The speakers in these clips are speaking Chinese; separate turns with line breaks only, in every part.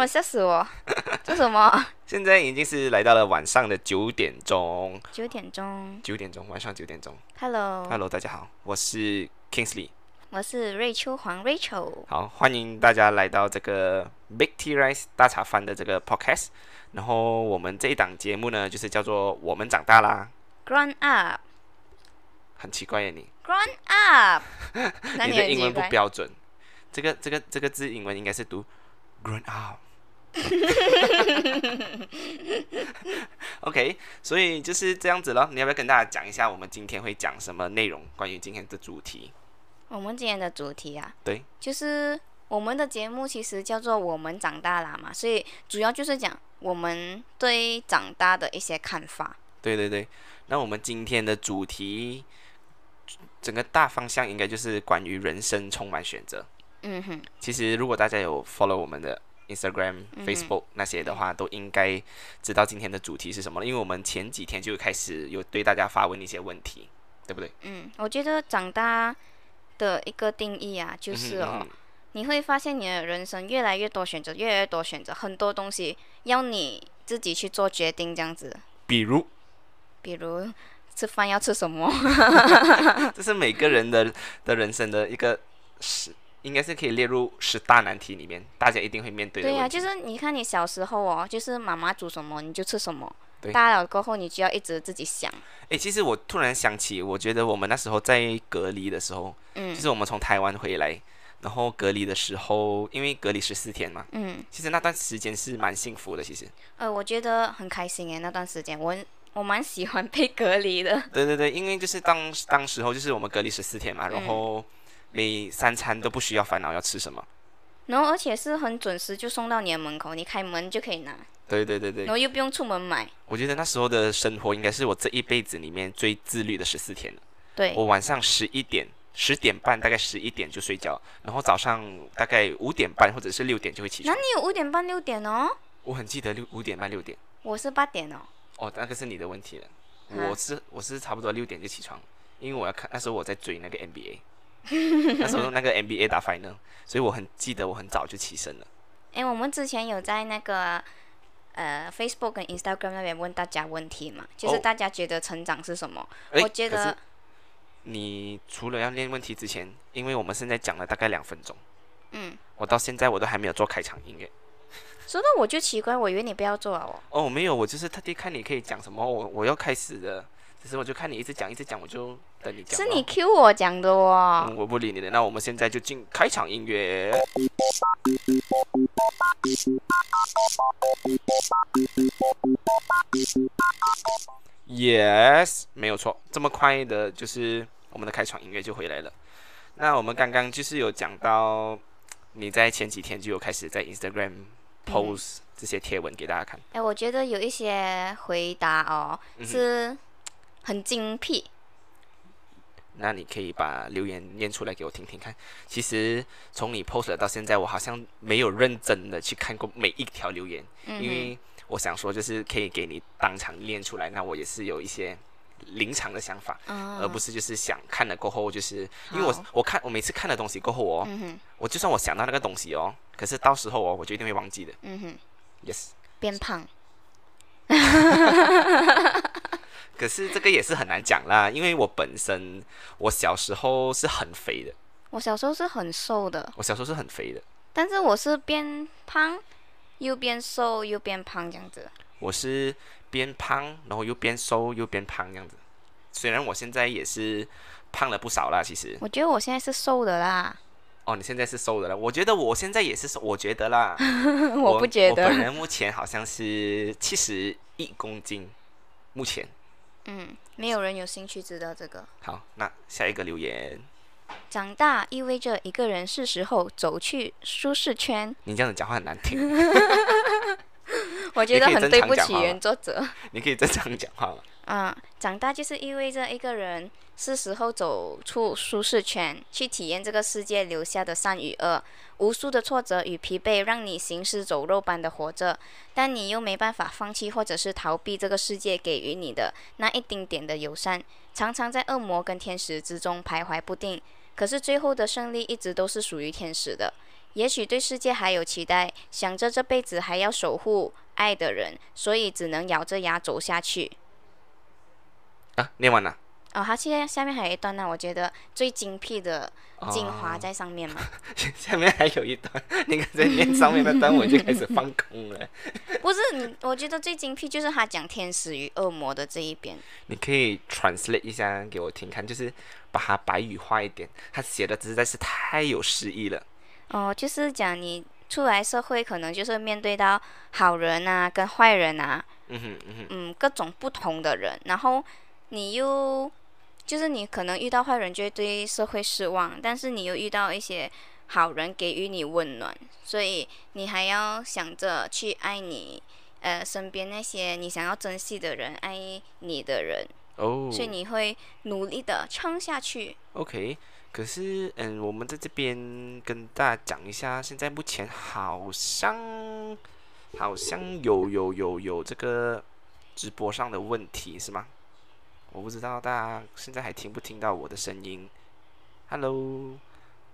哇，吓死我！这什么？
现在已经是来到了晚上的九点钟，
九点钟。
九点钟，晚上九点钟。Hello，Hello，大家好，我是 Kingsley。
我是瑞秋黄 Rachel。
好，欢迎大家来到这个 Big Tea Rice 大茶饭的这个 Podcast。然后我们这一档节目呢，就是叫做“我们长大啦
Grown up,
很奇怪耶你
，grown up。那
你的英文不标准。这个这个这个字英文应该是读 grown up。OK，所以就是这样子咯。你要不要跟大家讲一下我们今天会讲什么内容？关于今天的主题？
我们今天的主题啊，
对，
就是我们的节目其实叫做“我们长大啦”嘛，所以主要就是讲我们对长大的一些看法。
对对对。那我们今天的主题，整个大方向应该就是关于人生充满选择。
嗯哼，
其实如果大家有 follow 我们的 Instagram、
嗯
Facebook 那些的话，都应该知道今天的主题是什么了，因为我们前几天就开始有对大家发问一些问题，对不对？
嗯，我觉得长大的一个定义啊，就是哦，
嗯哼嗯哼
你会发现你的人生越来越多选择，越来越多选择，很多东西要你自己去做决定，这样子。
比如，
比如吃饭要吃什么，
这是每个人的的人生的一个十，应该是可以列入十大难题里面，大家一定会面对的
对呀。就是你看你小时候哦，就是妈妈煮什么你就吃什么。
对，
大了过后你就要一直自己想，
诶，其实我突然想起，我觉得我们那时候在隔离的时候，
嗯。
就是我们从台湾回来，然后隔离的时候，因为隔离十四天嘛，
嗯，
其实那段时间是蛮幸福的。其实，
呃，我觉得很开心诶，那段时间我我蛮喜欢被隔离的，
对对对，因为就是当当时候就是我们隔离十四天嘛，然后每三餐都不需要烦恼要吃什么。
然后而且是很准时就送到你的门口，你开门就可以拿，
对对对对
然，后又不用出门买，
我觉得那时候的生活应该是我这一辈子里面最自律的十四天了。
对，
我晚上十一点、十点半，大概十一点就睡觉，然后早上大概五点半或者是六点就会起床。
那你有五点半六点哦，
我很记得六五点半六点。
我是八点哦，
哦，那个是你的问题了。
啊
我是我是差不多六点就起床，因为我要看那时候我在追那个 NBA，那时候那个 NBA 打 final，所以我很记得我很早就起身了。
诶，我们之前有在那个呃 Facebook 跟 Instagram 那边问大家问题嘛，就是
哦
大家觉得成长是什么？
诶
我觉
可是
得
你除了要练问题之前，因为我们现在讲了大概两分钟，
嗯，
我到现在我都还没有做开场音乐。
说到我就奇怪，我以为你不要做了哦。
哦，没有，我就是特地看你可以讲什么，我我要开始的，只是我就看你一直讲一直讲，我就等你讲。
是你 Q 我讲的哦。
嗯，我不理你了。那我们现在就进开场音乐。Yes，没有错，这么快的，就是我们的开场音乐就回来了。那我们刚刚就是有讲到，你在前几天就有开始在 Instagram post 这些贴文给大家看。
哎，我觉得有一些回答哦
嗯
是很精辟。
那你可以把留言念出来给我听听看。其实从你 post 了到现在，我好像没有认真的去看过每一条留言，
嗯
因为我想说就是可以给你当场念出来，那我也是有一些临场的想法，
嗯，
而不是就是想看了过后就是因为我我看我每次看了东西过后哦，我就算我想到那个东西哦，可是到时候哦我就一定会忘记的。
嗯哼
，Yes，
变胖。
可是这个也是很难讲啦，因为我本身我小时候是很肥的，
我小时候是很瘦的，
我小时候是很肥的。
但是我是变胖，又变瘦，又变胖这样子。
我是边胖，然后又变瘦又变胖这样子。虽然我现在也是胖了不少啦，其实。
我觉得我现在是瘦的啦，
哦，你现在是瘦的了，我觉得我现在也是瘦，我觉得啦。
我不觉
我本
得。
人目前好像是七十一公斤，目前。
嗯，没有人有兴趣知道这个。
好，那下一个留言，
长大意味着一个人是时候走去舒适圈。
你这样子讲话很难听，
我觉得很对不起原作者。
你可以正常讲话吗？
啊，长大就是意味着一个人是时候走出舒适圈，去体验这个世界留下的善与恶。无数的挫折与疲惫让你行尸走肉般的活着，但你又没办法放弃或者是逃避这个世界给予你的那一丁点的友善，常常在恶魔跟天使之中徘徊不定。可是最后的胜利一直都是属于天使的，也许对世界还有期待，想着这辈子还要守护爱的人，所以只能咬着牙走下去。
啊，念完了。
哦，它现在下面还有一段呢，我觉得最精辟的精华
哦
在上面嘛。
下面还有一段，你看在念上面的段，我就开始放空了。
不是你，我觉得最精辟就是他讲天使与恶魔的这一边。
你可以 translate 一下给我听看，就是把它白语化一点。他写的实在是太有诗意了。
哦，就是讲你出来社会，可能就是面对到好人啊，跟坏人啊，
嗯哼嗯哼，
嗯，各种不同的人，然后你又就是你可能遇到坏人就会对社会失望，但是你又遇到一些好人给予你温暖，所以你还要想着去爱你呃身边那些你想要珍惜的人，爱你的人，
哦
所以你会努力的撑下去。
，OK。可是，嗯，我们在这边跟大家讲一下，现在目前好像好像有有有有这个直播上的问题是吗？我不知道大家现在还听不听到我的声音？Hello，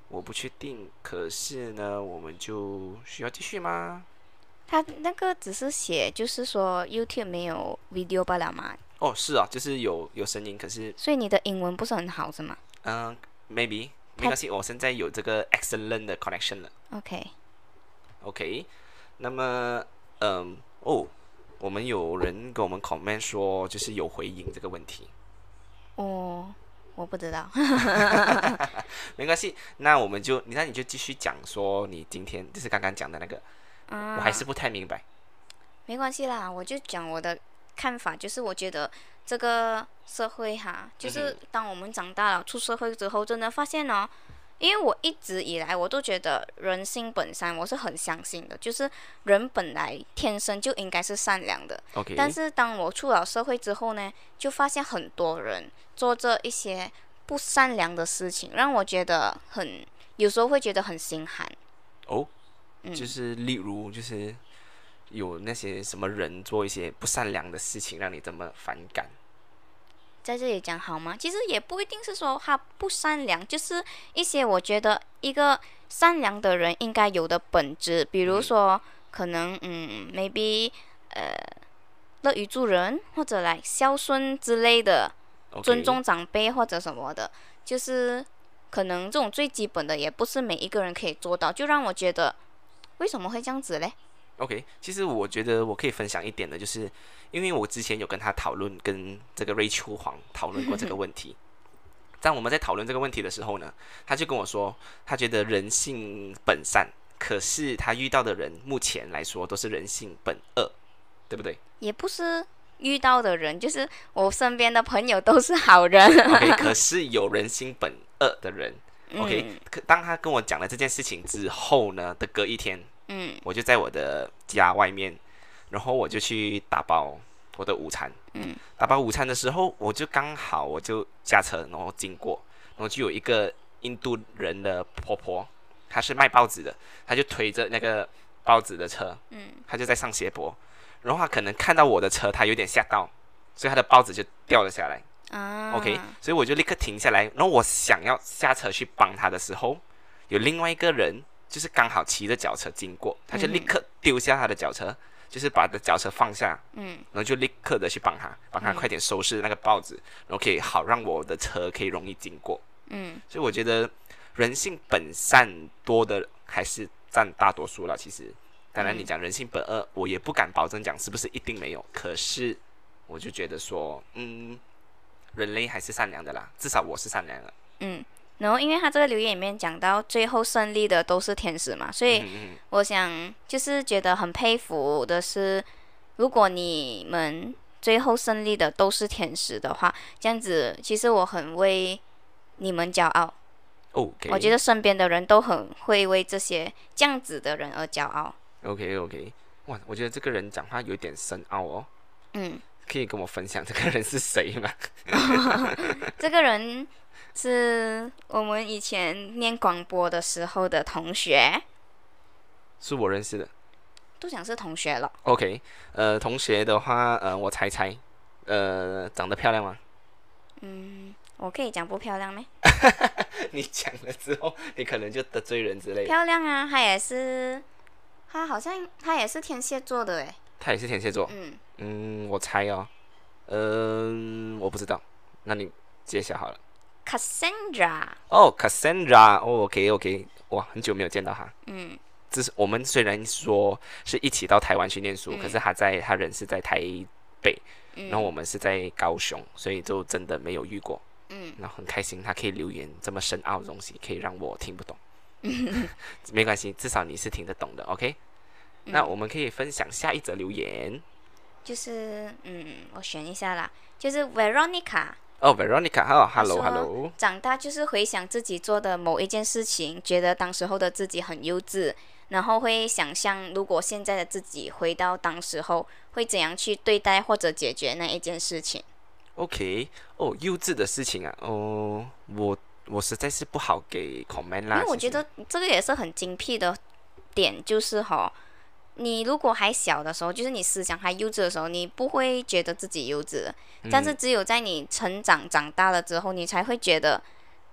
我不确定。可是呢，我们就需要继续吗？
他那个只是写，就是说 YouTube 没有 video 罢了嘛，
哦，是啊，就是有有声音，可是
所以你的英文不是很好是吗
嗯、m a y b e 没关系，我现在有这个 excellent 的 connection 了。？OK，OK，那么，嗯，哦，我们有人给我们 comment 说，就是有回应这个问题，
哦，我不知道。
没关系，那我们就，那你就继续讲说你今天就是刚刚讲的那个，
啊
我还是不太明白。
没关系啦，我就讲我的看法，就是我觉得这个社会哈，就是当我们长大了出社会之后，真的发现哦，因为我一直以来我都觉得人性本善，我是很相信的，就是人本来天生就应该是善良的。
OK，
但是当我出了社会之后呢，就发现很多人做着一些不善良的事情，让我觉得很，有时候会觉得很心寒。
哦，
嗯
就是例如就是有那些什么人做一些不善良的事情，让你这么反感。
在这里讲好吗？其实也不一定是说他不善良，就是一些我觉得一个善良的人应该有的本质，比如说可能嗯，maybe 呃乐于助人，或者来孝顺之类的尊重长辈或者什么的，就是可能这种最基本的也不是每一个人可以做到，就让我觉得为什么会这样子嘞？
OK，其实我觉得我可以分享一点的，就是因为我之前有跟他讨论，跟这个瑞秋黄讨论过这个问题。当我们在讨论这个问题的时候呢，他就跟我说，他觉得人性本善，可是他遇到的人目前来说都是人性本恶，对不对
也不是遇到的人，就是我身边的朋友都是好人。
？OK，可是有人性本恶的人，OK，、
嗯
可当他跟我讲了这件事情之后呢的隔一天，
嗯
我就在我的家外面，然后我就去打包我的午餐。
嗯，
打包午餐的时候，我就刚好我就驾车，然后经过，然后就有一个印度人的婆婆，她是卖报纸的，她就推着那个报纸的车，
嗯，
她就在上斜坡，然后她可能看到我的车，她有点吓到，所以她的报纸就掉了下来。
啊
OK，所以我就立刻停下来，然后我想要下车去帮她的时候，有另外一个人就是刚好骑着脚车经过，他就立刻丢下他的脚车，就是把的脚车放下，
嗯
然后就立刻的去帮他，帮他
嗯
快点收拾那个报纸，然后可以好让我的车可以容易经过。
嗯
所以我觉得人性本善多的还是占大多数了。其实，当然你讲人性本恶，我也不敢保证讲是不是一定没有，可是我就觉得说，嗯，人类还是善良的啦，至少我是善良的。
嗯。然后，因为他这个留言里面讲到最后胜利的都是天使嘛，所以我想就是觉得很佩服的是，如果你们最后胜利的都是天使的话，这样子其实我很为你们骄傲。
，OK，
我觉得身边的人都很会为这些这样子的人而骄傲。
OK OK，哇，我觉得这个人讲话有点深奥哦，
嗯，
可以跟我分享这个人是谁吗？
这个人是我们以前念广播的时候的同学，
是我认识的。
都讲是同学了。
OK，呃，同学的话，呃，我猜猜，呃，长得漂亮吗？
嗯，我可以讲不漂亮咩？
你讲了之后，你可能就得罪人之类的。
漂亮啊，她也是，她好像她也是天蝎座的诶。
她也是天蝎座。
嗯，
嗯，我猜哦，嗯、我不知道，那你揭晓好了。
Cassandra，
哦，Cassandra，哦，OK OK，哇，很久没有见到他。
嗯，
这是我们虽然说是一起到台湾去念书，
嗯
可是他在他人是在台北，
嗯
然后我们是在高雄，所以就真的没有遇过。
嗯，
然后很开心，他可以留言这么深奥的东西，可以让我听不懂。没关系，至少你是听得懂的，OK？、那
嗯
我们可以分享下一则留言。
就是嗯，我选一下啦，就是 Veronica。
哦，Veronica，哦
他说
，Hello，Hello，
长大就是回想自己做的某一件事情，觉得当时候的自己很幼稚，然后会想象如果现在的自己回到当时候，会怎样去对待或者解决那一件事情。
OK，哦，幼稚的事情啊，哦，我我实在是不好给 comment 啦。
因为我觉得这个也是很精辟的点，就是哈，你如果还小的时候，就是你思想还幼稚的时候，你不会觉得自己幼稚的，但是只有在你成长长大了之后，你才会觉得，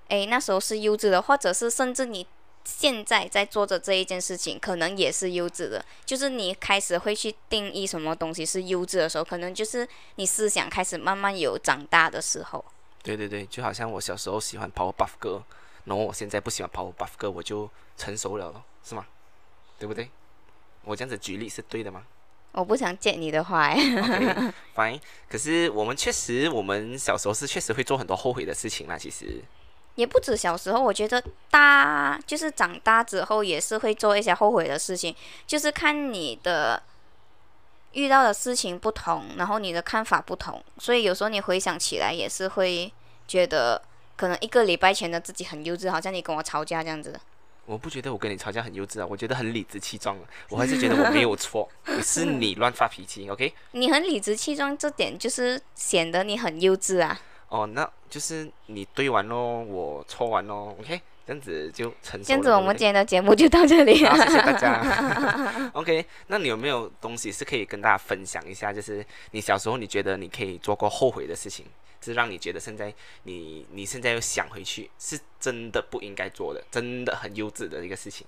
诶，那时候是幼稚的，或者是甚至你现在在做着这一件事情，可能也是幼稚的。就是你开始会去定义什么东西是幼稚的时候，可能就是你思想开始慢慢有长大的时候。
对对对，就好像我小时候喜欢 Powerpuff 哥，然后我现在不喜欢 Powerpuff 哥，我就成熟了，是吗？对不对？我这样子举例是对的吗
我不想借你的话，诶
，？OK，fine。可是我们确实，我们小时候是确实会做很多后悔的事情啦。其实，
也不止小时候，我觉得大就是长大之后也是会做一些后悔的事情，就是看你的遇到的事情不同，然后你的看法不同，所以有时候你回想起来也是会觉得，可能一个礼拜前的自己很幼稚，好像你跟我吵架这样子。
我不觉得我跟你吵架很幼稚啊，我觉得很理直气壮啊。我还是觉得我没有错，是你乱发脾气。OK，
你很理直气壮，这点就是显得你很幼稚啊。
哦，那就是你对完咯，我错完咯。OK，这样子就成熟了。
这样子，我们今天的节目就到这里，了。
谢谢大家。OK，那你有没有东西是可以跟大家分享一下？就是你小时候你觉得你可以做过后悔的事情，是让你觉得现在你你现在又想回去，是真的不应该做的，真的很幼稚的一个事情。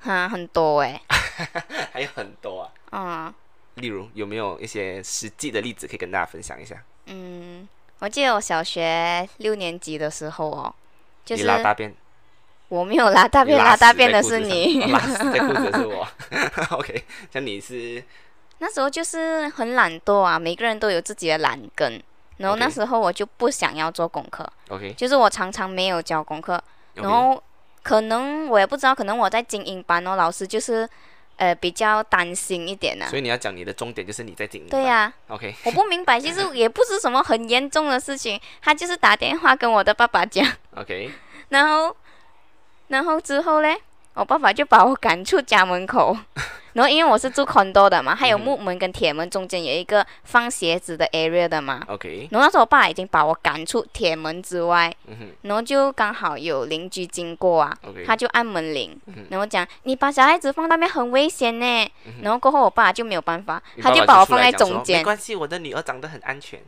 哈，很多诶。
还有很多啊，
嗯
例如有没有一些实际的例子可以跟大家分享一下？
嗯，我记得我小学六年级的时候哦，就是
你拉大便，
我没有拉大便，拉大便的是你
哦。拉屎在裤子是我。OK，像你是
那时候就是很懒惰啊，每个人都有自己的懒根。然后那时候我就不想要做功课
OK，
就是我常常没有交功课。然后可能我也不知道，可能我在精英班哦，老师就是呃比较担心一点呢、
所以你要讲你的重点就是你在经营。
对呀、
OK，
我不明白，其实也不是什么很严重的事情，他就是打电话跟我的爸爸讲，
OK，
然后然后之后嘞，我爸爸就把我赶出家门口。然后因为我是住 condo 的嘛，还有木门跟铁门中间有一个放鞋子的 area 的嘛。
OK，
然后那时候我爸已经把我赶出铁门之外，
嗯
然后就刚好有邻居经过啊他就按门铃
嗯，
然后讲你把小孩子放那边很危险呢。然后过后我爸就没有办法，
你
他
爸爸出
把我放在中间
没，关系，我的女儿长得很安全。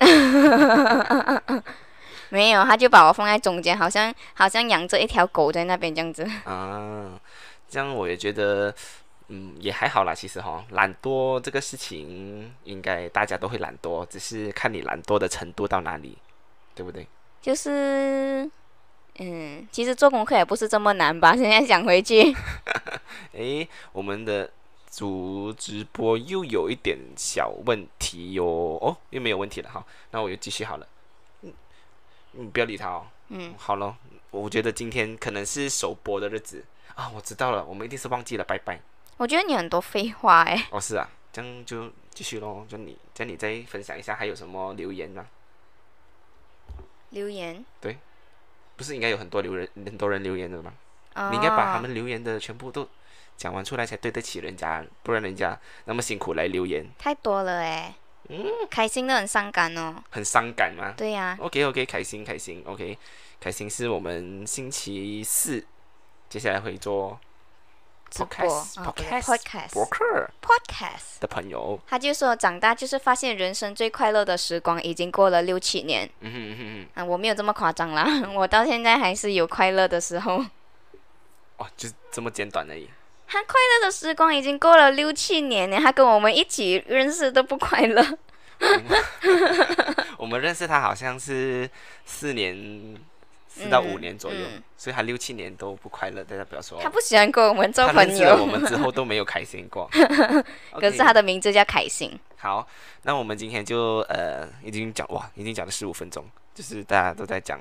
没有，他就把我放在中间，好像好像养着一条狗在那边这样子。
啊，这样我也觉得，嗯，也还好啦。其实哈，懒惰这个事情，应该大家都会懒惰，只是看你懒惰的程度到哪里，对不对？
就是，嗯，其实做功课也不是这么难吧？现在想回去，
诶，我们的主直播又有一点小问题哟。哦，又没有问题了哈，那我就继续好了。嗯，你不要理他哦。
嗯，
好了，我觉得今天可能是首播的日子啊，我知道了，我们一定是忘记了，拜拜。
我觉得你很多废话哎。
哦，是啊，这样就继续咯，就你，这样你再分享一下还有什么留言啊？
留言，对
不是应该有很多留人很多人留言的吗？
哦、
你应该把他们留言的全部都讲完出来才对得起人家，不然人家那么辛苦来留言，
太多了哎。嗯，开心的很伤感哦。
很伤感吗
对呀、
？OK OK，开心开心，OK，开心是我们星期四接下来会做
直播不是
Podcast，博客
podcast。
的朋友，
他就说长大就是发现人生最快乐的时光已经过了六七年
嗯哼嗯哼嗯
啊，我没有这么夸张啦，我到现在还是有快乐的时候。
哼，哦，就是这么简短而已。
他快乐的时光已经过了六七年了，他跟我们一起认识都不快乐。
我们 认识他好像是四年，四到五年左右，
嗯
所以他六七年都不快乐，大家不要说
他不喜欢跟我们做朋友，
我们之后都没有开心过。
可是他的名字叫开心。
好，那我们今天就呃已经讲哇，已经讲了十五分钟，就是大家都在讲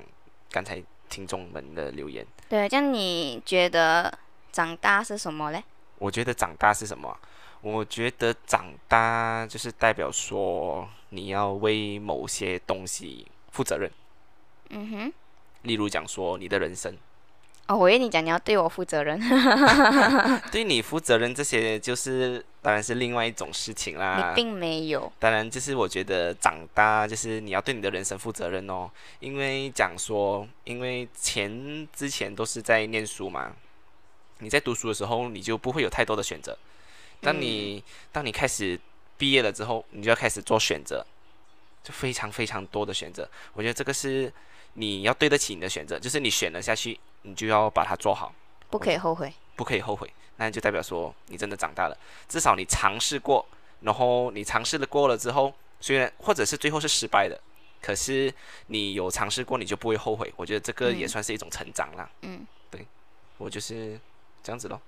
刚才听众们的留言。
对，这样你觉得长大是什么嘞？
我觉得长大是什么啊？我觉得长大就是代表说你要为某些东西负责任，
嗯哼。
例如讲说你的人生，
哦，我以为你讲你要对我负责任，
对你负责任这些就是当然是另外一种事情啦
你。并没有。
当然，就是我觉得长大就是你要对你的人生负责任哦，因为讲说，因为前之前都是在念书嘛，你在读书的时候你就不会有太多的选择，当你、当你开始毕业了之后，你就要开始做选择，就非常非常多的选择。我觉得这个是你要对得起你的选择，就是你选了下去，你就要把它做好。
不可以后悔。
不可以后悔，那就代表说你真的长大了，至少你尝试过，然后你尝试了过了之后，虽然或者是最后是失败的，可是你有尝试过，你就不会后悔。我觉得这个也
嗯
算是一种成长啦。
嗯对
我就是这样子咯。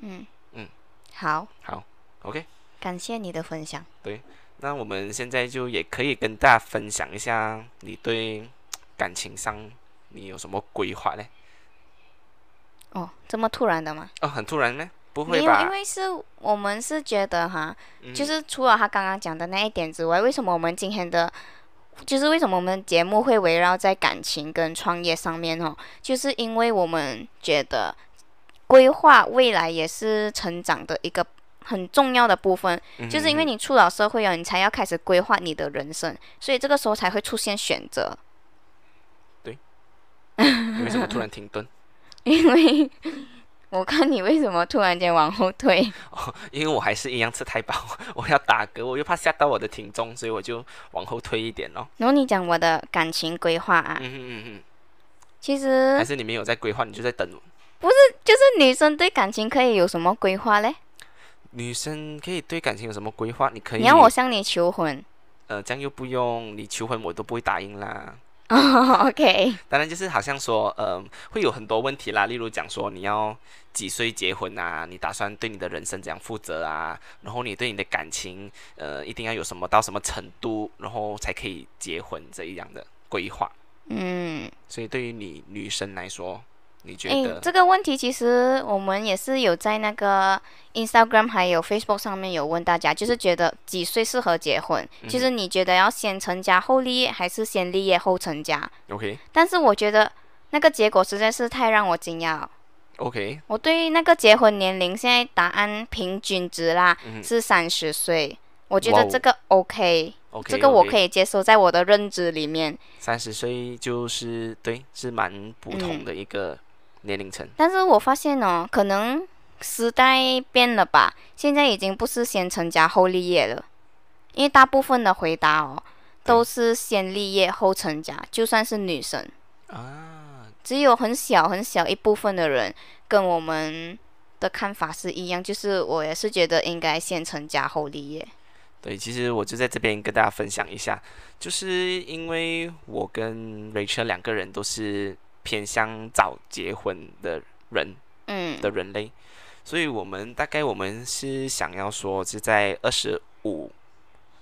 嗯
嗯，
好，
好，OK，
感谢你的分享。
对那我们现在就也可以跟大家分享一下你对感情上你有什么规划嘞？
哦，这么突然的吗？
哦，很突然呢？不
没有，因
会吧？
为是我们是觉得哈，
嗯
就是除了他刚刚讲的那一点之外，为什么我们今天的，就是为什么我们节目会围绕在感情跟创业上面哦？就是因为我们觉得规划未来也是成长的一个很重要的部分，就是因为
嗯
你出了社会了，你才要开始规划你的人生，所以这个时候才会出现选择，
对为什么突然停顿？
因为。我看你为什么突然间往后退？
哦因为我还是一样吃太饱，我要打嗝，我又怕吓到我的听众，所以我就往后推一点哦。
然后你讲我的感情规划啊，
嗯嗯嗯哼，
其实
还是你没有在规划，你就在等。
就是女生对感情可以有什么规划嘞？
女生可以对感情有什么规划？你可以，
你要我向你求婚
呃，这样又不用你求婚，我都不会答应啦。
哦？OK，
当然就是好像说，呃，会有很多问题啦，例如讲说你要几岁结婚啊，你打算对你的人生怎样负责啊，然后你对你的感情，呃，一定要有什么到什么程度，然后才可以结婚这一样的规划。
嗯，
所以对于你女生来说，你觉
诶，
得？
这个问题其实我们也是有在那个 Instagram 还有 Facebook 上面有问大家，就是觉得几岁适合结婚？
嗯
就是你觉得要先成家后立业，还是先立业后成家
？OK
但是我觉得那个结果实在是太让我惊讶了。
OK，
我对那个结婚年龄，现在答案平均值啦、
嗯
是三十岁，我觉得这个 OK，, 这个我可
以。
接受，在我的认知里面。
三十岁就是对，是蛮普通
嗯
的一个年龄层。
但是我发现哦，可能时代变了吧，现在已经不是先成家后立业了，因为大部分的回答哦都是先立业后成家，就算是女生，
啊，
只有很小很小一部分的人跟我们的看法是一样，就是我也是觉得应该先成家后立业。
对，其实我就在这边跟大家分享一下，就是因为我跟 Rachel 两个人都是偏向早结婚的人
嗯
的人类，所以我们大概我们是想要说是在二十五、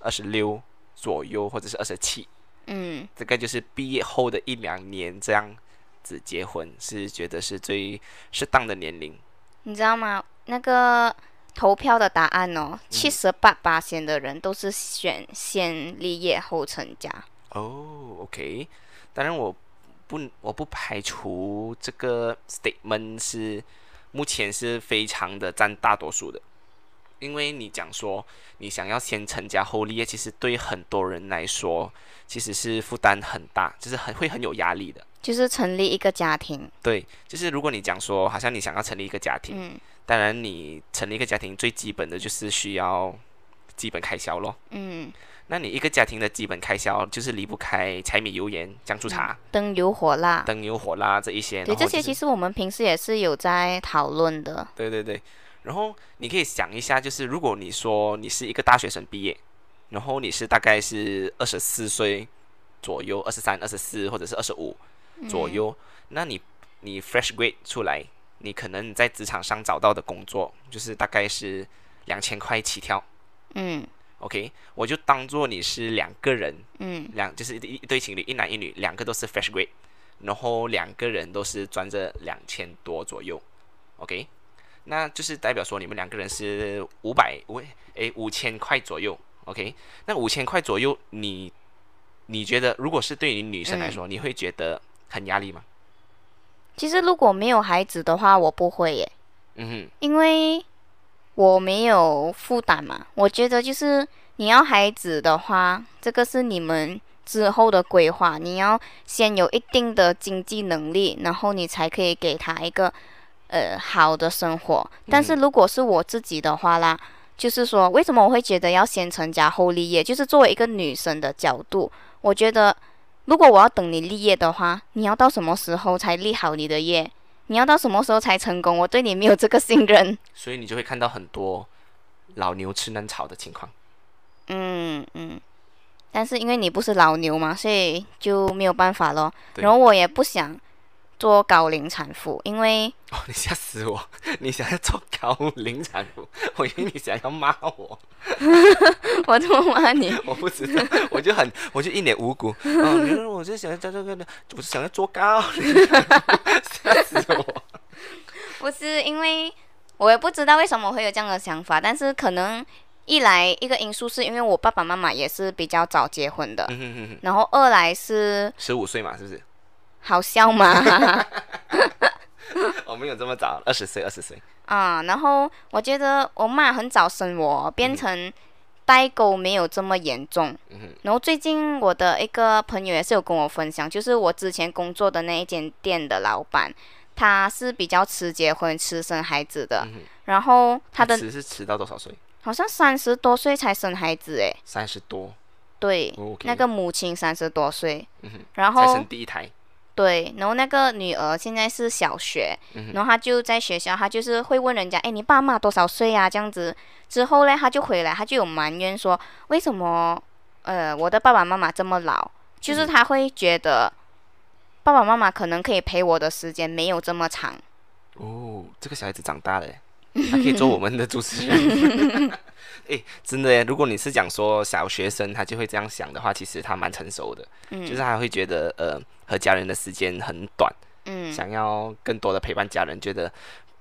二十六左右，或者是二十七，
嗯
大概就是毕业后的一两年这样子结婚，是觉得是最适当的年龄。
你知道吗？那个投票的答案哦，七十八八线的人都是选先立业后成家。
哦，OK，当然我不我不排除这个 statement 是目前是非常的占大多数的，因为你讲说你想要先成家后立业，其实对很多人来说其实是负担很大，就是很会很有压力的。
就是成立一个家庭。
对，就是如果你讲说，好像你想要成立一个家庭，
嗯
当然你成立一个家庭最基本的就是需要基本开销咯。
嗯，
那你一个家庭的基本开销就是离不开柴米油盐酱醋茶、
灯油火蜡。
灯油火蜡这一些。
对，
就是
这些其实我们平时也是有在讨论的。
对对对，然后你可以想一下，就是如果你说你是一个大学生毕业，然后你是大概是二十四岁左右，二十三、二十四或者是二十五左右，那你你 fresh grade 出来，你可能在职场上找到的工作就是大概是两千块起跳。
嗯
OK，我就当做你是两个人，
嗯。
两就是一一对情侣，一男一女，两个都是 fresh grade，然后两个人都是赚着两千多左右，OK，那就是代表说你们两个人是五百五诶五千块左右，OK，那五千块左右，你你觉得如果是对于女生来说，你会觉得很压力吗？
其实如果没有孩子的话，我不会耶，
嗯哼。
因为我没有负担嘛。我觉得就是你要孩子的话，这个是你们之后的规划，你要先有一定的经济能力，然后你才可以给他一个呃好的生活。但是如果是我自己的话啦，就是说为什么我会觉得要先成家后立业？就是作为一个女生的角度，我觉得。如果我要等你立业的话，你要到什么时候才立好你的业？你要到什么时候才成功？我对你没有这个信任。
所以你就会看到很多老牛吃嫩草的情况。
嗯嗯，但是因为你不是老牛嘛，所以就没有办法咯。然后我也不想做高龄产妇，因为
哦，你吓死我！你想要做高龄产妇，我以为你想要骂我。
我怎么骂你？
我不知道，我就很，我就一脸无辜。哦，原来我就想要在这个，我是想要做高龄 吓死我！
不是因为我也不知道为什么会有这样的想法，但是可能一来一个因素是因为我爸爸妈妈也是比较早结婚的，
嗯哼哼哼，
然后二来是
十五岁嘛，是不是？
好笑吗。
我没有这么早，二十岁，二十岁。
啊，然后我觉得我妈很早生我，变成代沟没有这么严重。
嗯，
然后最近我的一个朋友也是有跟我分享，就是我之前工作的那一间店的老板，他是比较迟结婚、迟生孩子的，
嗯，
然后他的
迟是迟到多少岁？
好像三十多岁才生孩子，诶，
三十多。
对。那个母亲三十多岁，
嗯哼，
然
才
后
生第一胎。
对，然后那个女儿现在是小学，
嗯
然后她就在学校，她就是会问人家，哎，你爸妈多少岁啊？这样子之后呢，她就回来，她就有埋怨说，为什么呃我的爸爸妈妈这么老？就是
嗯
她会觉得爸爸妈妈可能可以陪我的时间没有这么长。
哦，这个小孩子长大了耶，他可以做我们的主持人。哎，真的耶！如果你是讲说小学生他就会这样想的话，其实他蛮成熟的，
嗯，
就是他会觉得呃和家人的时间很短，
嗯，
想要更多的陪伴家人，觉得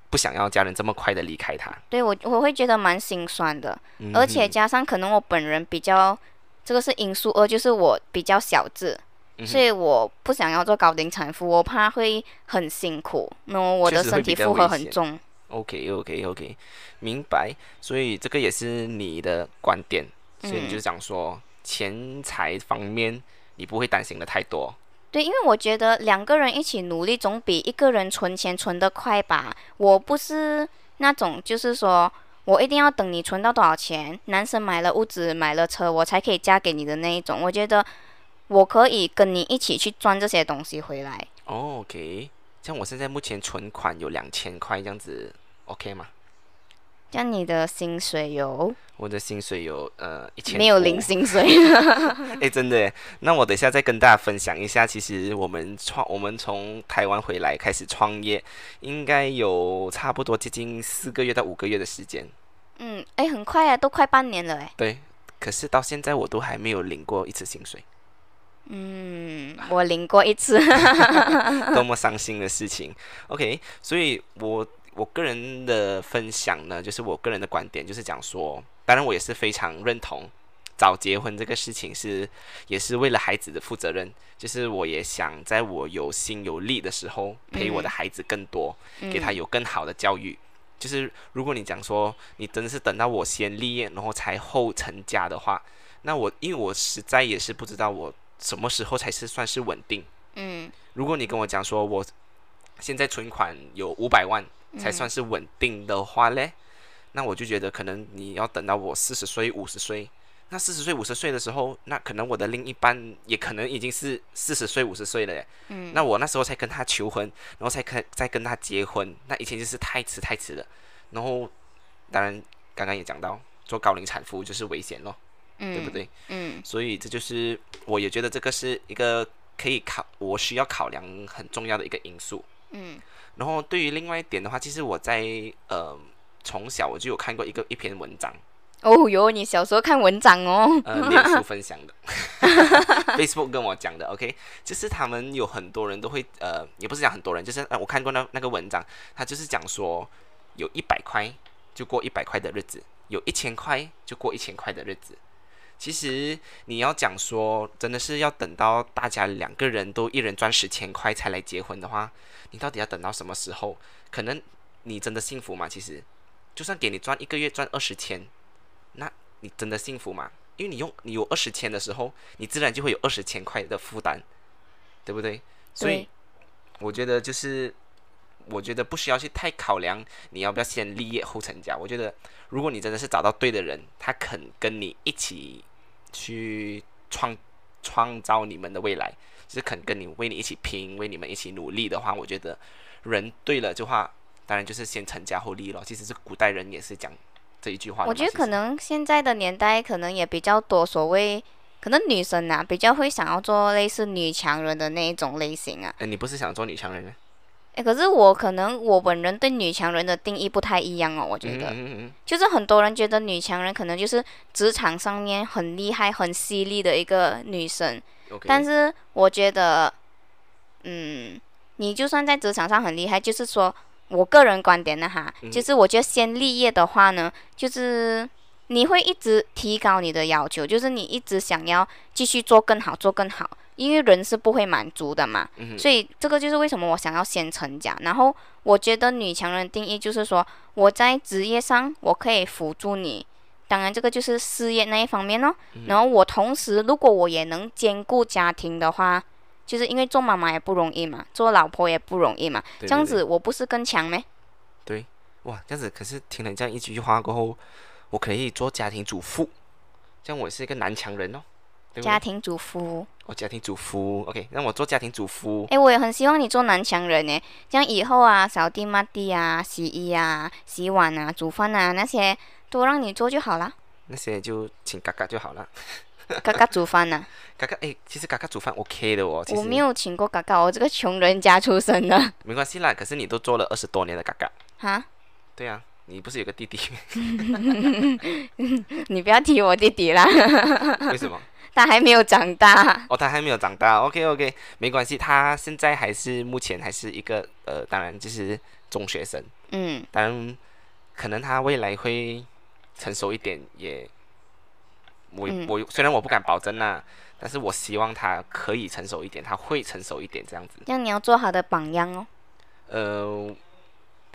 不想要家人这么快的离开他。
对我我会觉得蛮心酸的，
嗯
而且加上可能我本人比较，这个是因素二，就是我比较小智。所以我不想要做高龄产妇，我怕会很辛苦，然后我的身体负荷很重。
OK OK OK，明白。所以这个也是你的观点，所以你
嗯
就想说钱财方面你不会担心的太多。
对，因为我觉得两个人一起努力，总比一个人存钱存得快吧。我不是那种就是说我一定要等你存到多少钱，男生买了屋子买了车，我才可以嫁给你的那一种。我觉得我可以跟你一起去赚这些东西回来。
哦 OK，像我现在目前存款有两千块这样子，OK 吗？
像你的薪水有
我的薪水有呃一千，
没有零薪水？
哎，真的耶。那我等一下再跟大家分享一下，其实我们创，我们从台湾回来开始创业，应该有差不多接近四个月到五个月的时间。
嗯，哎，很快啊，都快半年了哎。
对，可是到现在我都还没有领过一次薪水，
嗯，我淋过一次。
多么伤心的事情。OK，所以我我个人的分享呢，就是我个人的观点，就是讲说，当然我也是非常认同早结婚这个事情是也是为了孩子的负责任，就是我也想在我有心有力的时候陪我的孩子更多，给他有更好的教育。就是如果你讲说你真的是等到我先立业，然后才后成家的话，那我因为我实在也是不知道我什么时候才是算是稳定。
嗯
如果你跟我讲说我现在存款有五百万才
嗯
算是稳定的话嘞，那我就觉得可能你要等到我四十岁、五十岁。那四十岁、五十岁的时候，那可能我的另一半也可能已经是四十岁、五十岁了耶。
嗯，
那我那时候才跟他求婚，然后才跟再跟他结婚，那以前就是太迟太迟了。然后，当然刚刚也讲到，做高龄产妇就是危险咯，对不
嗯
对？
嗯
所以这就是我也觉得这个是一个可以考我需要考量很重要的一个因素。
嗯
然后对于另外一点的话，其实我在呃从小我就有看过一个一篇文章，
哦哟，你小时候看文章哦。
呃，脸书分享的，Facebook 跟我讲的，OK，就是他们有很多人都会，呃，也不是讲很多人，就是呃，我看过那那个文章，他就是讲说，有一百块就过一百块的日子，有一千块就过一千块的日子。其实你要讲说，真的是要等到大家两个人都一人赚十千块才来结婚的话，你到底要等到什么时候？可能你真的幸福吗？其实，就算给你赚一个月赚二十千，那你真的幸福吗？因为你用你有二十千的时候，你自然就会有二十千块的负担，对不对？所以我觉得就是，我觉得不需要去太考量你要不要先立业后成家。我觉得如果你真的是找到对的人，他肯跟你一起去创创造你们的未来，就是肯跟你为你一起拼，为你们一起努力的话，我觉得人对了的话，当然就是先成家后立了。其实是古代人也是讲这一句话。
我觉得可能现在的年代可能也比较多所谓，可能女生啊比较会想要做类似女强人的那一种类型啊。
哎，你不是想做女强人吗？
诶，可是我可能我本人对女强人的定义不太一样哦，我觉得。
嗯嗯嗯
就是很多人觉得女强人可能就是职场上面很厉害、很犀利的一个女生。但是我觉得，嗯，你就算在职场上很厉害，就是说我个人观点的哈，
嗯
就是我觉得先立业的话呢，就是你会一直提高你的要求，就是你一直想要继续做更好，做更好，因为人是不会满足的嘛。
嗯
所以这个就是为什么我想要先成家。然后我觉得女强人的定义就是说，我在职业上我可以辅助你，当然这个就是事业那一方面哦。
嗯
然后我同时如果我也能兼顾家庭的话，就是因为做妈妈也不容易嘛，做老婆也不容易嘛，
对
这样子我不是更强咩？
对哇，这样子可是听了你这样一句话过后，我可以做家庭主妇，这样我是一个男强人哦？
家庭主妇，
我家庭主妇，OK，让我做家庭主妇，
哎，我也很希望你做男强人诶，这样以后啊，扫地、抹地啊、洗衣啊、洗碗啊、煮饭啊那些都让你做就好了。
那些就请嘎嘎就好了。
嘎嘎煮饭呐、
嘎嘎，哎，其实嘎嘎煮饭 OK 的哦，
我没有请过嘎嘎，我这个穷人家出身的。
没关系啦。可是你都做了二十多年的嘎嘎，
哈，
对啊，你不是有个弟弟？
你不要提我弟弟啦，
为什么？
他还没有长大。
哦，他还没有长大。OK OK，没关系，他现在还是目前还是一个呃，当然就是中学生。
嗯，
当然，可能他未来会成熟一点，也我、
嗯
我虽然我不敢保证啦，但是我希望他可以成熟一点，他会成熟一点这样子。
那你要做好的榜样哦。
呃，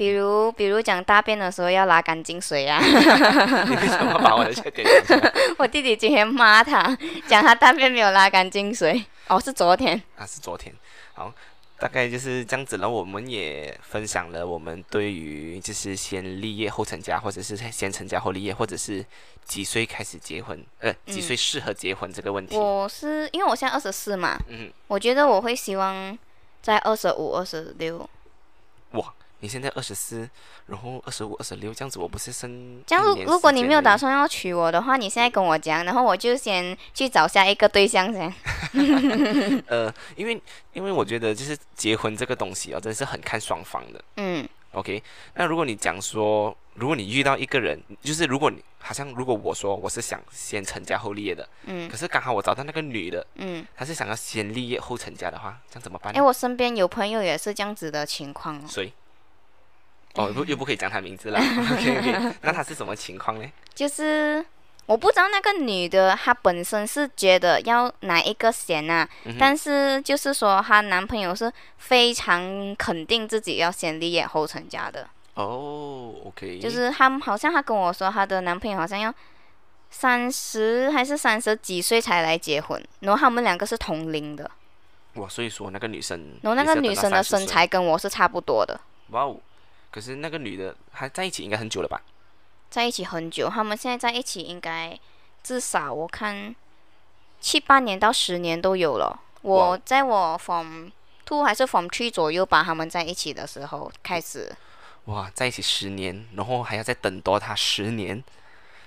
比如，比如讲大便的时候要拉干净水啊。
你为什么把我的缺点讲？
我弟弟今天骂他，讲他大便没有拉干净水。哦，是昨天。
啊，是昨天。好，大概就是这样子了。我们也分享了我们对于就是先立业后成家，或者是先成家后立业，或者是几岁开始结婚，呃，几
嗯
岁适合结婚这个问题。
我是因为我现在二十四嘛，
嗯，
我觉得我会希望在二十五、二十六。
哇，你现在二十四，然后二十五、二十六，这样子我不是生
这样如如果你没有打算要娶我的话，你现在跟我讲，然后我就先去找下一个对象先。
呃，因为因为我觉得就是结婚这个东西啊，真的是很看双方的。
嗯
OK，那如果你讲说，如果你遇到一个人，就是如果你好像如果我说我是想先成家后立业的，
嗯
可是刚好我找到那个女的，
嗯。
她是想要先立业后成家的话，这样怎么办
哎，
呢？
我身边有朋友也是这样子的情况哦，
谁？哦，不又不可以讲她名字了。OK OK，那她是什么情况呢？
就是我不知道那个女的她本身是觉得要哪一个先啊，
嗯
但是就是说她男朋友是非常肯定自己要先立业后成家的，
哦，OK，
就是她好像她跟我说她的男朋友好像要三十还是三十几岁才来结婚，然后他们两个是同龄的，
哇，所以说那个女生，
然后那个女生的身，材跟我是差不多的，
哇哦，可是那个女的还在一起应该很久了吧？
在一起很久，他们现在在一起应该至少我看七八年到十年都有了。我在我 from two 还是 from three 左右吧，他们在一起的时候开始。
哇，在一起十年，然后还要再等多他十年。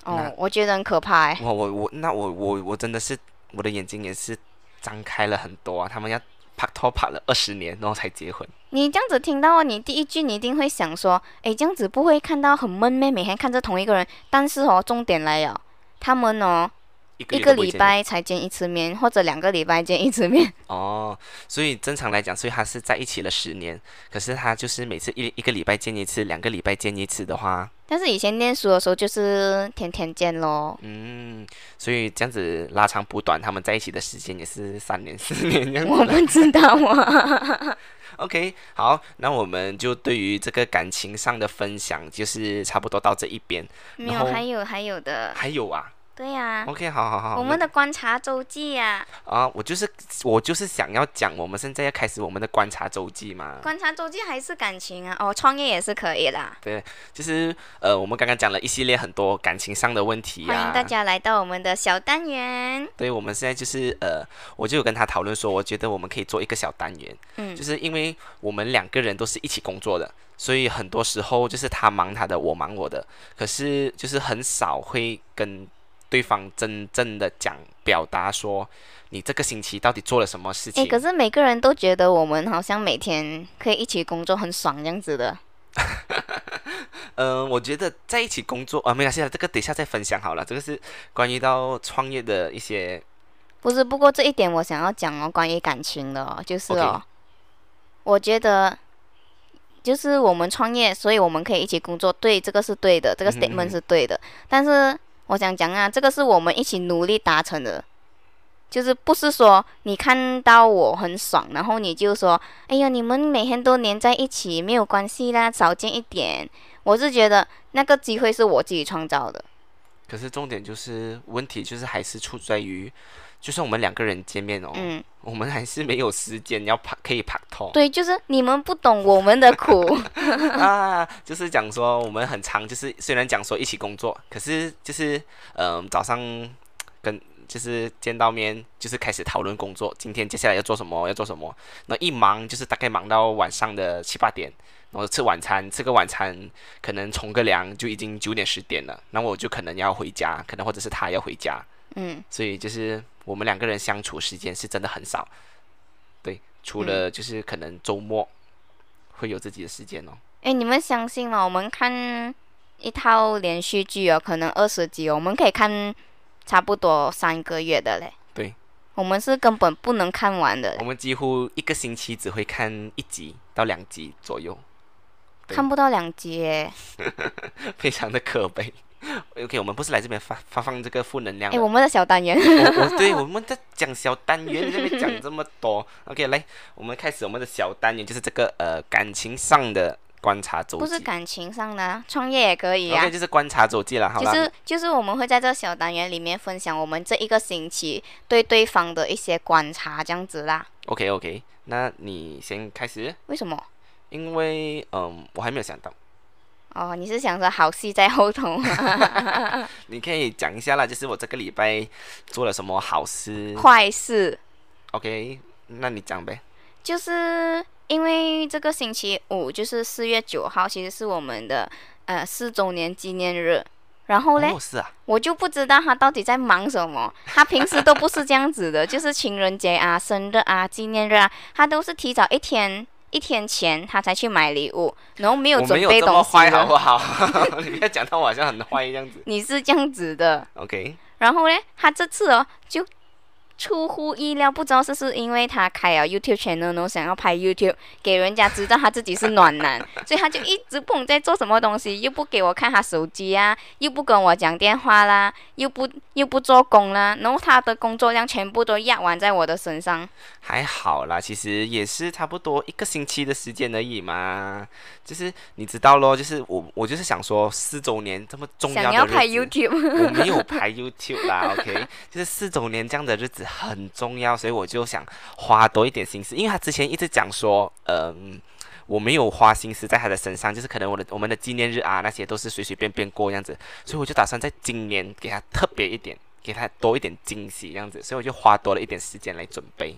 哦，我觉得很可怕哎。
哇，我我那我我我真的是我的眼睛也是张开了很多啊！他们要拍拖拍了二十年，然后才结婚。
你这样子听到你第一句，你一定会想说：哎，这样子不会看到很闷咩？每天看着同一个人。但是哦，重点来了，他们哦。一个礼拜才见一次面，或者两个礼拜见一次面。
哦，所以正常来讲，所以他是在一起了十年，可是他就是每次一一个礼拜见一次，两个礼拜见一次的话。
但是以前念书的时候就是天天见咯。
嗯，所以这样子拉长补短，他们在一起的时间也是三年四年。
我不知道啊。
OK，好，那我们就对于这个感情上的分享，就是差不多到这一边。
没有，还有还有的。
还有啊。
对呀
，OK，好好好，
我们的观察周记呀。
啊，我就是我就是想要讲，我们现在要开始我们的观察周记嘛。
观察周记还是感情啊？哦，创业也是可以啦。
对，就是呃，我们刚刚讲了一系列很多感情上的问题
啊。欢迎大家来到我们的小单元。
对，我们现在就是呃，我就有跟他讨论说，我觉得我们可以做一个小单元。嗯。就是因为我们两个人都是一起工作的，所以很多时候就是他忙他的，我忙我的，可是就是很少会跟。对方真正的讲表达说，你这个星期到底做了什么事情？
哎，可是每个人都觉得我们好像每天可以一起工作很爽这样子的。
嗯，我觉得在一起工作啊，没关系，这个等一下再分享好了。这个是关于到创业的一些。
不是，不过这一点我想要讲哦，关于感情的，就是哦，我觉得就是我们创业，所以我们可以一起工作，对，这个是对的，这个 statement 是对的，但是。我想讲啊，这个是我们一起努力达成的，就是不是说你看到我很爽，然后你就说，哎呀，你们每天都黏在一起没有关系啦，少见一点。我是觉得那个机会是我自己创造的。
可是重点就是问题就是还是出在于。就算我们两个人见面哦，嗯，我们还是没有时间要拍，可以拍拖。
对，就是你们不懂我们的苦
啊，就是讲说我们很长，就是虽然讲说一起工作，可是就是嗯早上跟就是见到面，就是开始讨论工作，今天接下来要做什么，要做什么。那一忙就是大概忙到晚上的七八点，然后吃晚餐，吃个晚餐，可能冲个凉就已经九点十点了，那我就可能要回家，可能或者是他要回家。嗯，所以就是我们两个人相处时间是真的很少，对，除了就是可能周末会有自己的时间哦。
哎，你们相信吗？我们看一套连续剧哦，可能二十集，我们可以看差不多三个月的嘞。
对，
我们是根本不能看完的。
我们几乎一个星期只会看一集到两集左右，
看不到两集，
非常的可悲。OK，我们不是来这边发发放这个负能量。
哎，我们的小单元。
我我 对我们在讲小单元，这边讲这么多。OK，来，我们开始我们的小单元，就是这个呃感情上的观察周记。
不是感情上的，创业也可以啊。
OK，就是观察周记了，好吧？
就是就是我们会在这个小单元里面分享我们这一个星期对对方的一些观察，这样子啦。
OK OK，那你先开始。
为什么？
因为嗯，我还没有想到。
哦，你是想说好戏在后头？
你可以讲一下啦，就是我这个礼拜做了什么好事、
坏事。
OK，那你讲呗。
就是因为这个星期五就是四月九号，其实是我们的呃四周年纪念日。然后嘞，我就不知道他到底在忙什么。他平时都不是这样子的，就是情人节啊、生日啊、纪念日啊，他都是提早一天。一天前他才去买礼物，然后没有准备东
西好不好？你不要讲到我好像很坏这样子。
你是这样子的
，OK。
然后呢，他这次哦就。出乎意料，不知道是是因为他开了 YouTube channel，然后想要拍 YouTube 给人家知道他自己是暖男，所以他就一直捧在做什么东西，又不给我看他手机啊，又不跟我讲电话啦，又不又不做工啦，然后他的工作量全部都压完在我的身上。
还好啦，其实也是差不多一个星期的时间而已嘛。就是你知道咯，就是我我就是想说四周年这么重要的日子，
想要拍 YouTube，
我没有拍 YouTube 啦，OK，就是四周年这样的日子。子很重要，所以我就想花多一点心思，因为他之前一直讲说，嗯。我没有花心思在他的身上，就是可能我的我们的纪念日啊，那些都是随随便便过这样子，所以我就打算在今年给他特别一点，给他多一点惊喜这样子，所以我就花多了一点时间来准备。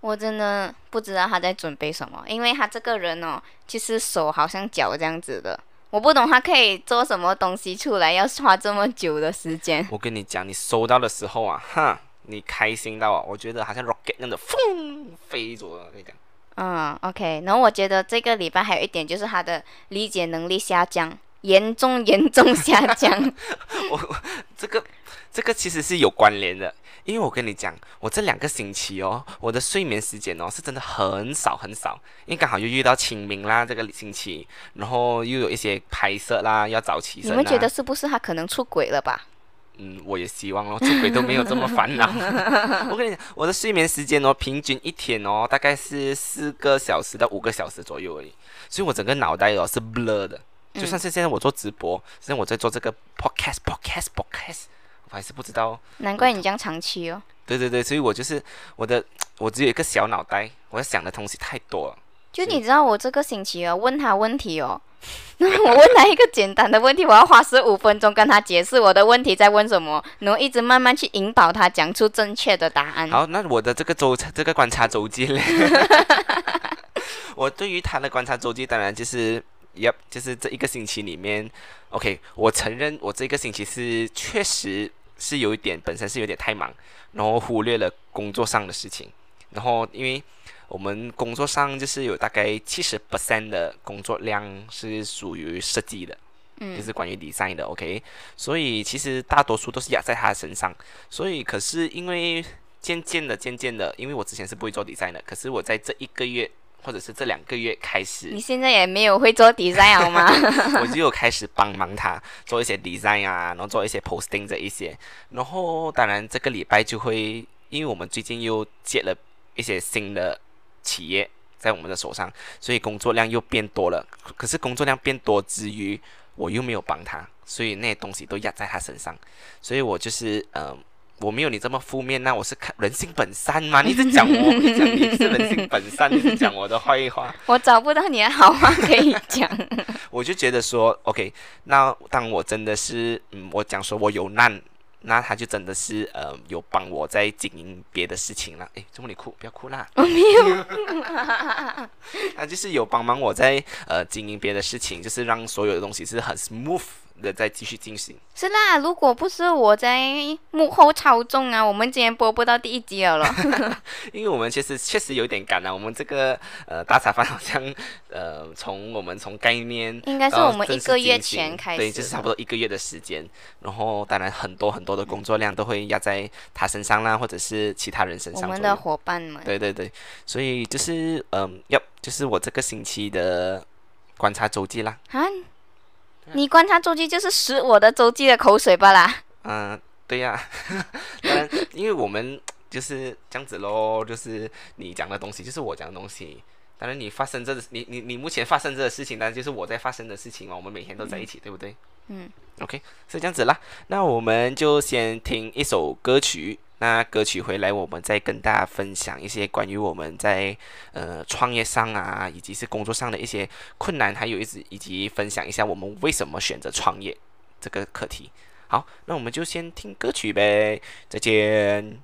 我真的不知道他在准备什么，因为他这个人哦，其实手好像脚这样子的，我不懂他可以做什么东西出来，要花这么久的时间。
我跟你讲，你收到的时候啊，哈，你开心到啊，我觉得好像 rocket 那样的，风飞走了跟你讲。
嗯，OK。然后我觉得这个礼拜还有一点就是他的理解能力下降，严重严重下降。
我这个这个其实是有关联的，因为我跟你讲，我这两个星期哦，我的睡眠时间哦是真的很少很少，因为刚好又遇到清明啦这个星期，然后又有一些拍摄啦要早起。
你们觉得是不是他可能出轨了吧？
嗯，我也希望哦，出轨都没有这么烦恼。我跟你讲，我的睡眠时间哦，平均一天哦，大概是四个小时到五个小时左右而已。所以我整个脑袋哦是 blur 的。就算是现在我做直播，现在我在做这个 podcast，podcast，podcast，我还是不知道。
难怪你这样长期哦。
对对对，所以我就是我的，我只有一个小脑袋，我要想的东西太多了。
就你知道，我这个星期哦，问他问题哦。我问他一个简单的问题，我要花十五分钟跟他解释我的问题在问什么，然后一直慢慢去引导他讲出正确的答案。
好，那我的这个周这个观察周记嘞，我对于他的观察周期，当然就是，要就是这一个星期里面，OK，我承认我这个星期是确实是有一点本身是有点太忙，然后忽略了工作上的事情，然后因为。我们工作上就是有大概七十 percent 的工作量是属于设计的，嗯，就是关于 design 的，OK。所以其实大多数都是压在他身上。所以可是因为渐渐的、渐渐的，因为我之前是不会做 design 的，可是我在这一个月或者是这两个月开始，
你现在也没有会做 design 好吗？
我就有开始帮忙他做一些 design 啊，然后做一些 posting 这一些。然后当然这个礼拜就会，因为我们最近又接了一些新的。企业在我们的手上，所以工作量又变多了。可是工作量变多之余，我又没有帮他，所以那些东西都压在他身上。所以我就是，呃，我没有你这么负面。那我是看人性本善嘛？你是讲我，讲你是人性本善，你是讲我的坏话。
我找不到你的好话可以讲。
我就觉得说，OK，那当我真的是，嗯，我讲说我有难。那他就真的是呃有帮我在经营别的事情了。哎，这么你哭？不要哭啦！
我没有。
他就是有帮忙我在呃经营别的事情，就是让所有的东西是很 smooth。的再继续进行
是啦，如果不是我在幕后操纵啊，我们今天播不到第一集了咯。
因为我们其实确实有点赶啊，我们这个呃大茶饭好像 呃从我们从概念
应该是我们一个月前开始，
对，就是差不多一个月的时间。然后当然很多很多的工作量都会压在他身上啦，或者是其他人身上。我
们的伙伴们。
对对对，所以就是嗯，要就是我这个星期的观察周记啦。啊。
你观察周记就是食我的周记的口水吧啦？
嗯，对呀，嗯，因为我们就是这样子喽，就是你讲的东西就是我讲的东西，当然你发生这你你你目前发生这个事情，当然就是我在发生的事情嘛，我们每天都在一起，对不对？嗯，OK，是这样子啦，那我们就先听一首歌曲。那歌曲回来，我们再跟大家分享一些关于我们在呃创业上啊，以及是工作上的一些困难，还有一直以及分享一下我们为什么选择创业这个课题。好，那我们就先听歌曲呗，再见。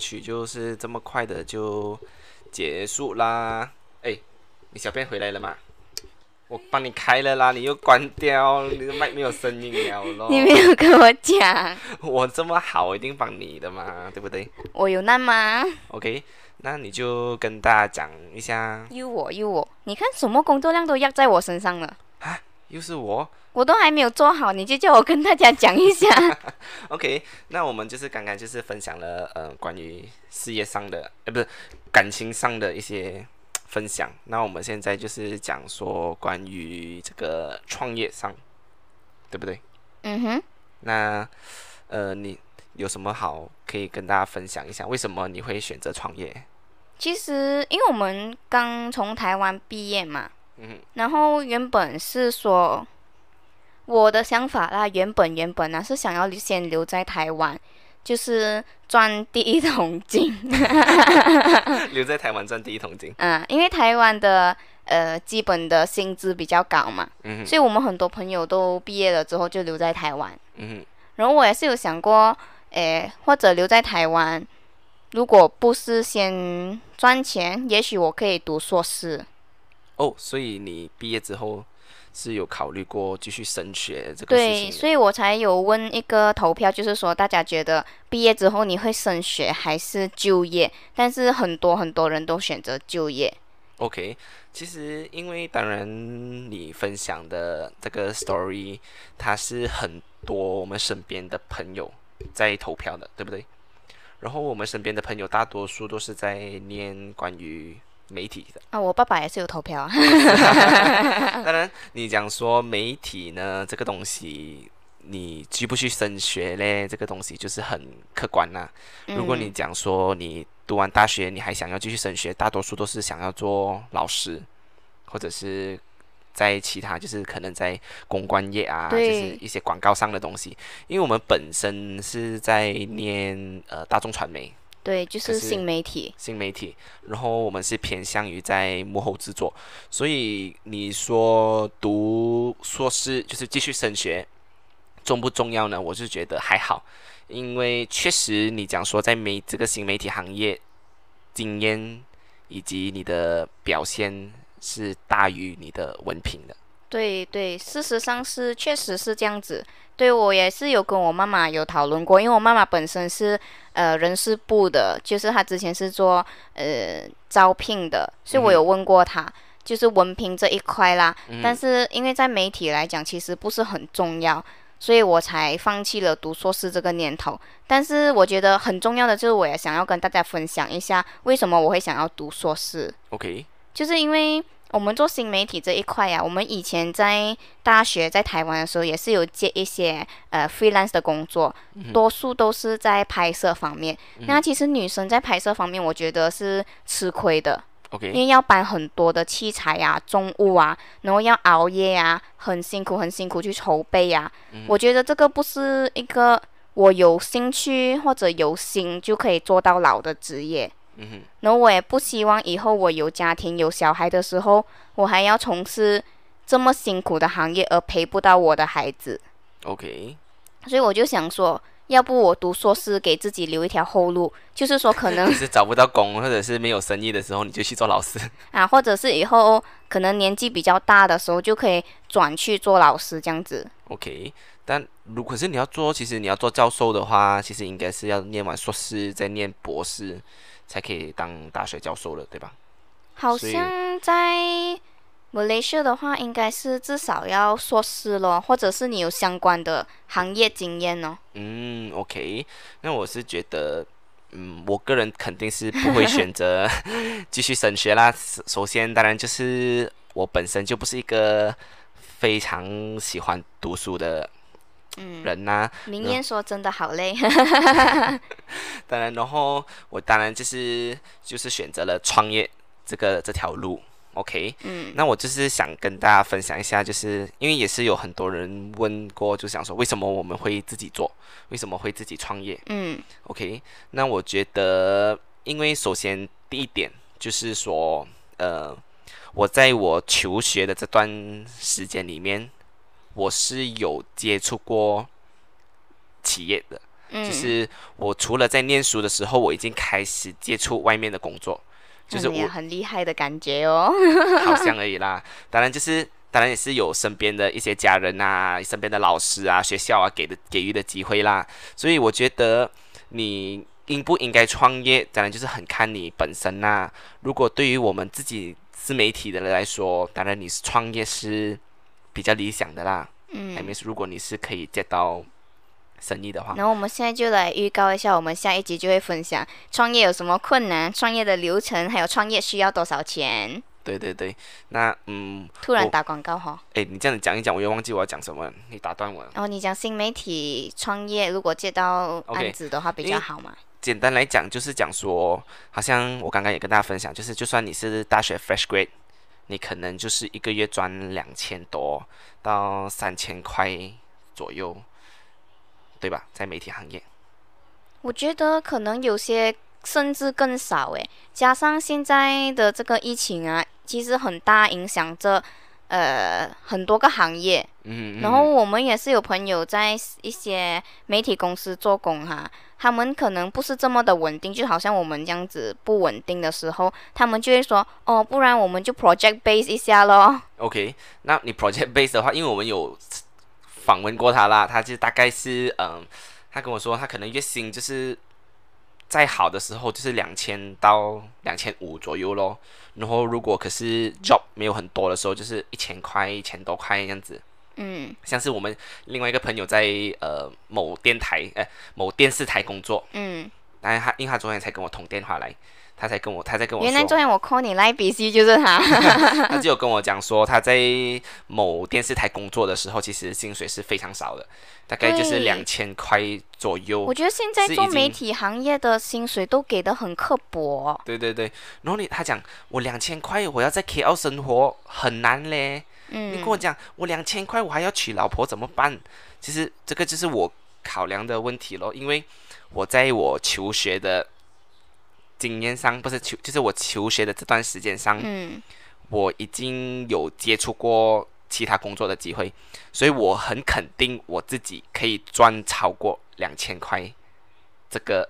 曲就是这么快的就结束啦。哎，你小便回来了吗？我帮你开了啦，你又关掉，你的麦没有声音了咯。
你没有跟我讲，
我这么好，我一定帮你的嘛，对不对
我有那吗
？？OK，那你就跟大家讲一下，
又我又我，你看什么工作量都压在我身上了，
又是我。
我都还没有做好，你就叫我跟大家讲一下。
OK，那我们就是刚刚就是分享了呃关于事业上的，呃不是感情上的一些分享。那我们现在就是讲说关于这个创业上，对不对？
嗯哼，
那呃你有什么好可以跟大家分享一下？为什么你会选择创业？
其实因为我们刚从台湾毕业嘛，
嗯
然后原本是说我的想法啦，原本原本呢是想要先留在台湾，就是赚第一桶金。
留在台湾赚第一桶金。
嗯，因为台湾的呃基本的薪资比较高嘛，
嗯
所以我们很多朋友都毕业了之后就留在台湾。
嗯
然后我也是有想过，诶，或者留在台湾，如果不是先赚钱，也许我可以读硕士。
哦，所以你毕业之后是有考虑过继续升学这个事
对，
情对？
所以我才有问一个投票，就是说大家觉得毕业之后你会升学还是就业？但是很多很多人都选择就业。
OK，其实因为当然你分享的这个 story，它是很多我们身边的朋友在投票的，对不对？然后我们身边的朋友大多数都是在念关于媒体的。
啊，我爸爸也是有投票啊。
当然，你讲说媒体呢这个东西，你去不去升学嘞？这个东西就是很客观啦、如果你
嗯
讲说你读完大学，你还想要继续升学，大多数都是想要做老师，或者是在其他就是可能在公关业啊，就是一些广告上的东西。因为我们本身是在念呃大众传媒
对，就是新媒体。
新媒体，然后我们是偏向于在幕后制作，所以你说读硕士就是继续升学重不重要呢？我是觉得还好，因为确实你讲说在媒这个新媒体行业经验以及你的表现是大于你的文凭的。
对对，事实上是确实是这样子。对我也是有跟我妈妈有讨论过，因为我妈妈本身是呃人事部的，就是她之前是做呃招聘的，所以我有问过她，就是文凭这一块啦。
嗯
但是因为在媒体来讲，其实不是很重要，所以我才放弃了读硕士这个念头。但是我觉得很重要的就是，我也想要跟大家分享一下，为什么我会想要读硕士。
OK，
就是因为我们做新媒体这一块呀、我们以前在大学在台湾的时候，也是有接一些呃 freelance 的工作，多数都是在拍摄方面。那其实女生在拍摄方面，我觉得是吃亏的，因为要搬很多的器材呀、重物啊，然后要熬夜呀、很辛苦很辛苦去筹备呀、我觉得这个不是一个我有兴趣或者有心就可以做到老的职业。
嗯哼，
然后我也不希望以后我有家庭有小孩的时候，我还要从事这么辛苦的行业而陪不到我的孩子
，OK，
所以我就想说，要不我读硕士给自己留一条后路，就是说可能
就是找不到工或者是没有生意的时候，你就去做老师。
啊，或者是以后可能年纪比较大的时候就可以转去做老师这样子。
OK，但如果是你要做，其实你要做教授的话，其实应该是要念完硕士再念博士，才可以当大学教授了，对吧？
好像在 Malaysia 的话，应该是至少要硕士咯，或者是你有相关的行业经验哦。
嗯，OK，那我是觉得，嗯，我个人肯定是不会选择 继续升学啦。首首先，当然就是我本身就不是一个非常喜欢读书的
嗯，
人呐、
明艳说真的好累。
当然，然后我当然就是就是选择了创业这个这条路。OK，
嗯
那我就是想跟大家分享一下，就是因为也是有很多人问过，就想说为什么我们会自己做，为什么会自己创业
嗯
？OK，那我觉得，因为首先第一点就是说，呃，我在我求学的这段时间里面，我是有接触过企业的，
嗯
就是我除了在念书的时候，我已经开始接触外面的工作，就是我
很厉害的感觉哦。
好像而已啦。当然就是，当然也是有身边的一些家人啊、身边的老师啊、学校啊给的给予的机会啦。所以我觉得你应不应该创业，当然就是很看你本身啦。如果对于我们自己自媒体的人来说，当然你是创业是比较理想的啦。
嗯
还没如果你是可以接到生意的话，
然后我们现在就来预告一下，我们下一集就会分享创业有什么困难、创业的流程，还有创业需要多少钱。
对对对，那嗯，
突然打广告哈，
诶，你这样子讲一讲，我又忘记我要讲什么了，你打断我了。
然后你讲新媒体创业，如果接到案子的话比较好嘛？
简单来讲，就是讲说，好像我刚刚也跟大家分享，就是就算你是大学 fresh grade，你可能就是一个月赚两千多到三千块左右，对吧？在媒体行业，
我觉得可能有些甚至更少诶，加上现在的这个疫情啊，其实很大影响着呃很多个行业。
嗯，
然后我们也是有朋友在一些媒体公司做工哈，他们可能不是这么的稳定，就好像我们这样子不稳定的时候，他们就会说哦，不然我们就 project base 一下咯。
OK，那你 project base 的话，因为我们有访问过他啦，他就大概是嗯，他跟我说他可能月薪就是再好的时候就是两千到两千五左右咯，然后如果可是 job 没有很多的时候，就是一千块、一千多块这样子。
嗯
像是我们另外一个朋友在呃某电台呃某电视台工作，
嗯，
但是他因为他昨天才跟我通电话来，他才跟我他在跟我
原来，昨天我 call 你来比 C 就是他。
他就有跟我讲说，他在某电视台工作的时候，其实薪水是非常少的，大概就是两千块左右
我。觉得现在做媒体行业的薪水都给的很刻薄。
对对对，然后你他讲我两千块，我要在 KL 生活很难嘞。你
嗯
跟我讲我两千块，我还要娶老婆怎么办？其实这个就是我考量的问题咯，因为我在我求学的经验上，不是求，就是我求学的这段时间上，
嗯
我已经有接触过其他工作的机会，所以我很肯定我自己可以赚超过两千块这个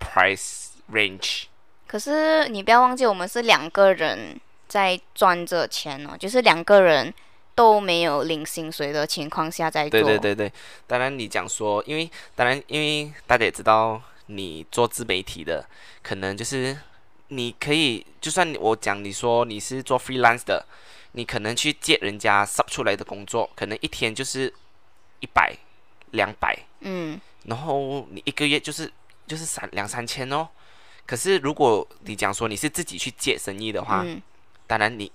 price range。
可是你不要忘记，我们是两个人在赚着钱哦，就是两个人都没有领薪水的情况下在做。
对对对对，当然你讲说，因为当然因为大家也知道，你做自媒体的，可能就是你可以，就算我讲你说你是做 freelance 的，你可能去借人家 sub 出来的工作，可能一天就是一百、两百，
嗯
然后你一个月就是就是三两三千哦。可是如果你讲说你是自己去借生意的话，
嗯
当然你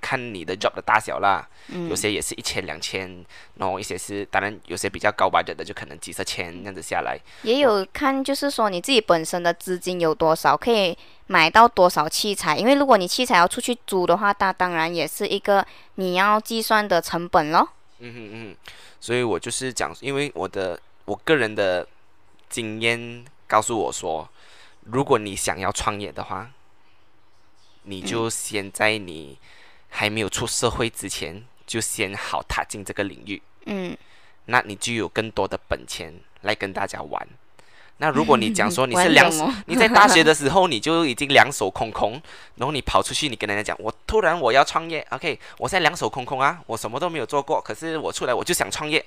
看你的 job 的大小啦，
嗯
有些也是一千两千，然后一些是当然有些比较高 budget 的就可能几十千这样子下来。
也有看，就是说你自己本身的资金有多少，可以买到多少器材。因为如果你器材要出去租的话，那当然也是一个你要计算的成本咯。
嗯哼嗯，所以我就是讲，因为我的我个人的经验告诉我说，如果你想要创业的话，你就先在你还没有出社会之前，就先好踏进这个领域，
嗯，
那你就有更多的本钱来跟大家玩。那如果你讲说你是 两你在大学的 时候你就已经两手空空，然后你跑出去，你跟人家讲，我突然我要创业，OK，我现在两手空空啊，我什么都没有做过，可是我出来我就想创业，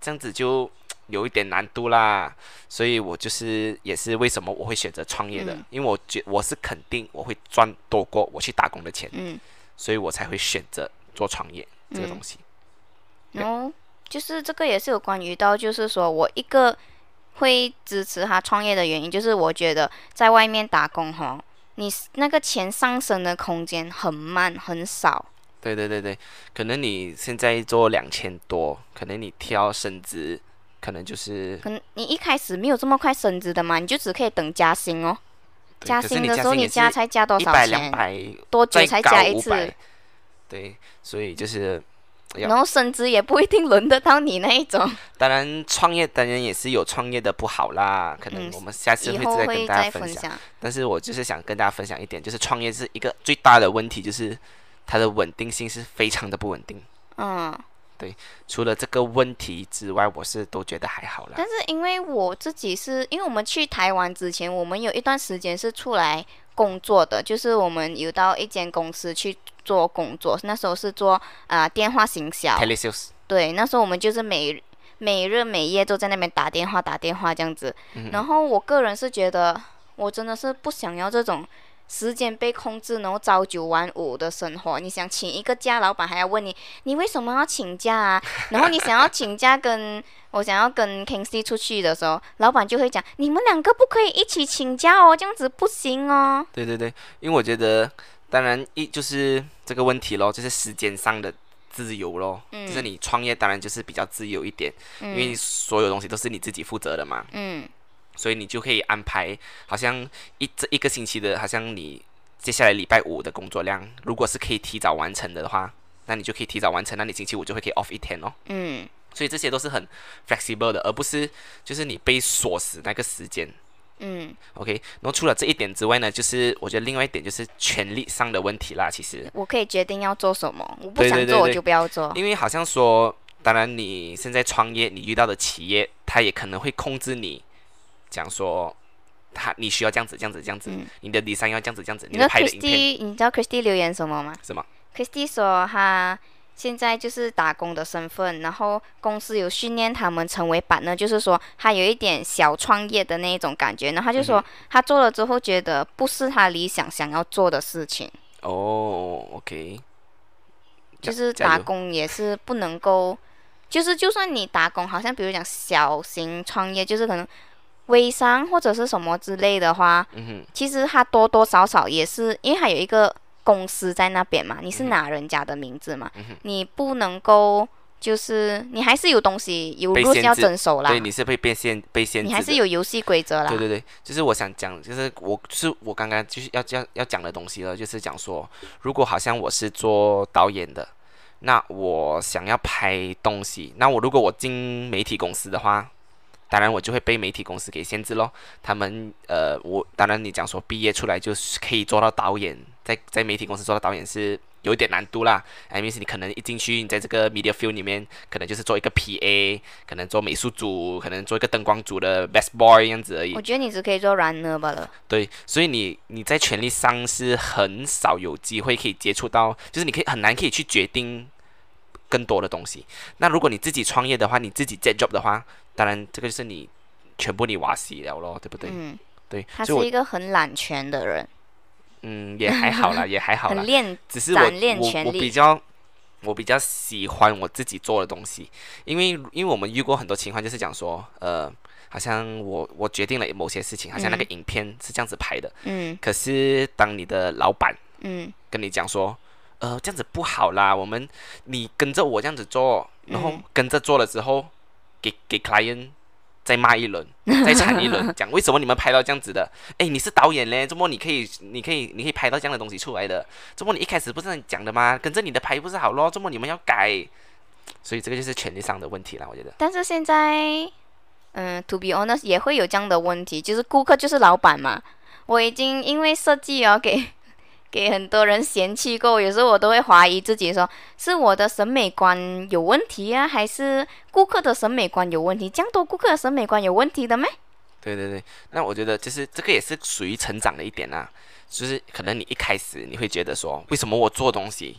这样子就有一点难度啦。所以我就是也是为什么我会选择创业的，
嗯
因为我觉我是肯定我会赚多过我去打工的钱，
嗯，
所以我才会选择做创业这个
嗯
东西。
然后就是这个也是有关于到，就是说我一个会支持他创业的原因，就是我觉得在外面打工哈，你那个钱上升的空间很慢很少。
对对对对，可能你现在做两千多，可能你挑升职，可能就是
可能你一开始没有这么快升职的嘛，你就只可以等加薪哦。加薪的时候，你加才加多少
一百两
钱？
百，
多久才加一次？
对，所以就是
然后升职也不一定轮得到你那一种。
当然创业当然也是有创业的不好啦，可能
嗯
我们下次会再跟大家分享。
再分享。
但是我就是想跟大家分享一点，就是创业是一个最大的问题，就是它的稳定性是非常的不稳定。
嗯，
除了这个问题之外，我是都觉得还好啦。
但是因为我自己是因为我们去台湾之前，我们有一段时间是出来工作的，就是我们有到一间公司去做工作，那时候是做啊、呃电话行销。
Telesales，
对，那时候我们就是每每日每夜都在那边打电话打电话这样子。
嗯
然后我个人是觉得，我真的是不想要这种时间被控制，然后朝九晚五的生活。你想请一个假，老板还要问你，你为什么要请假啊？然后你想要请假跟我想要跟 Kingsley 出去的时候，老板就会讲，你们两个不可以一起请假哦，这样子不行哦。
对对对，因为我觉得，当然一就是这个问题咯，就是时间上的自由咯，
嗯
就是你创业当然就是比较自由一点，因为
嗯
所有东西都是你自己负责的嘛，
嗯
所以你就可以安排，好像一这一个星期的，好像你接下来礼拜五的工作量，如果是可以提早完成的话，那你就可以提早完成，那你星期五就会可以 off 一天哦。
嗯
所以这些都是很 flexible 的，而不是就是你被锁死那个时间。
嗯
，OK，然后除了这一点之外呢，就是我觉得另外一点就是权力上的问题啦。其实，
我可以决定要做什么，我不想做我就不要做。
因为好像说，当然你现在创业，你遇到的企业，它也可能会控制你，讲说，他你需要这样子、这样子、这样子，
嗯。
你的 design 要这样子、这样子，
你知道
你的拍的影片
Christy，你知道 Christy 留言什么吗？
什么
？？Christy 说他现在就是打工的身份，然后公司有训练他们成为板呢，就是说他有一点小创业的那一种感觉，然后他就说、
嗯
他做了之后觉得不是他理想想要做的事情，
哦，OK，
就是打工也是不能够，就是就算你打工，好像比如讲小型创业，就是可能微商或者是什么之类的话，
嗯，
其实他多多少少也是，因为他有一个公司在那边嘛，你是拿人家的名字嘛，
嗯，
你不能够就是你还是有东西有
被
rules 要遵守啦。
对，，你是被变限被限制
你，还是有游戏规则啦。
对对对，就是我想讲，就是我就是我刚刚就是要要要讲的东西了，就是讲说，如果好像我是做导演的，那我想要拍东西，那我如果我进媒体公司的话，当然我就会被媒体公司给限制咯。他们呃，我当然你讲说毕业出来就是可以做到导演，在在媒体公司做到导演是有一点难度啦。I mean 是你可能一进去，你在这个 media field 里面，可能就是做一个 PA，可能做美术组，可能做一个灯光组的 best boy 这样子而已
我。觉得你只可以做 runner 罢了。
对，所以你你在权力上是很少有机会可以接触到，就是你可以很难可以去决定更多的东西。那如果你自己创业的话，你自己 get job 的话，当然这个就是你全部你瓦西了咯，对不对？
嗯，
对，
他是一个很揽权的人，
嗯也还好啦，也还好啦。
很。练
只是我我我比较我比较喜欢我自己做的东西，因为因为我们遇过很多情况，就是讲说，呃，好像我我决定了某些事情，好像那个
嗯
影片是这样子拍的，
嗯。
可是当你的老板
嗯。
跟你讲说，呃，这样子不好啦，我们你跟着我这样子做，然后
嗯
跟着做了之后，给给 client 再骂一轮，再惨一轮，讲为什么你们拍到这样子的？哎，你是导演嘞，怎么你可以你可以你可以拍到这样的东西出来的？怎么你一开始不是这样讲的吗？跟着你的拍不是好咯？怎么你们要改？所以这个就是权利上的问题啦，我觉得。
但是现在，嗯，to be honest，也会有这样的问题，就是顾客就是老板嘛。我已经因为设计哦，给给很多人嫌弃过，有时候我都会怀疑自己说，是我的审美观有问题啊，还是顾客的审美观有问题？这样多顾客的审美观有问题的吗？
对对对，那我觉得就是这个也是属于成长的一点啊，就是可能你一开始你会觉得说，为什么我做东西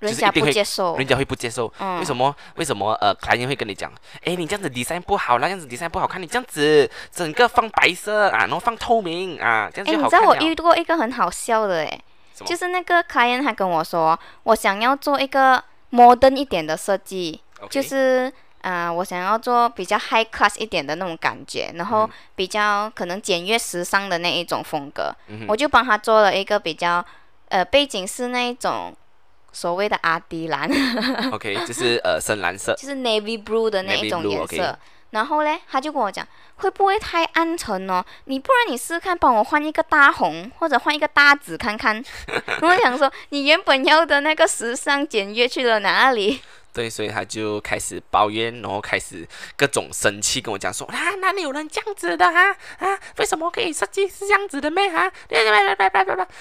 人家不接受
人，家会不接受？
嗯，
为什么？为什么？呃，客人会跟你讲，诶，你这样子 design 不好啦，这样子 design 不好看，你这样子整个放白色啊，然后放透明啊，这样
哎，
就
你知道我。遇过一个很好笑的诶，就是那个 client 他跟我说，我想要做一个 modern 一点的设计就是啊、呃我想要做比较 high class 一点的那种感觉，然后
嗯。
比较可能简约时尚的那一种风格，
嗯
我就帮他做了一个比较呃背景是那一种所谓的阿迪蓝
，OK，就是呃深蓝色。
就是 navy blue 的那一种颜色。然后嘞，他就跟我讲，会不会太暗沉哦？你不然你试试看，帮我换一个大红，或者换一个大紫看看。我想说，你原本要的那个时尚简约去了哪里？
对，所以他就开始抱怨，然后开始各种生气，跟我讲说啊，哪里有人这样子的啊啊？为什么可以设计是这样子的咩啊？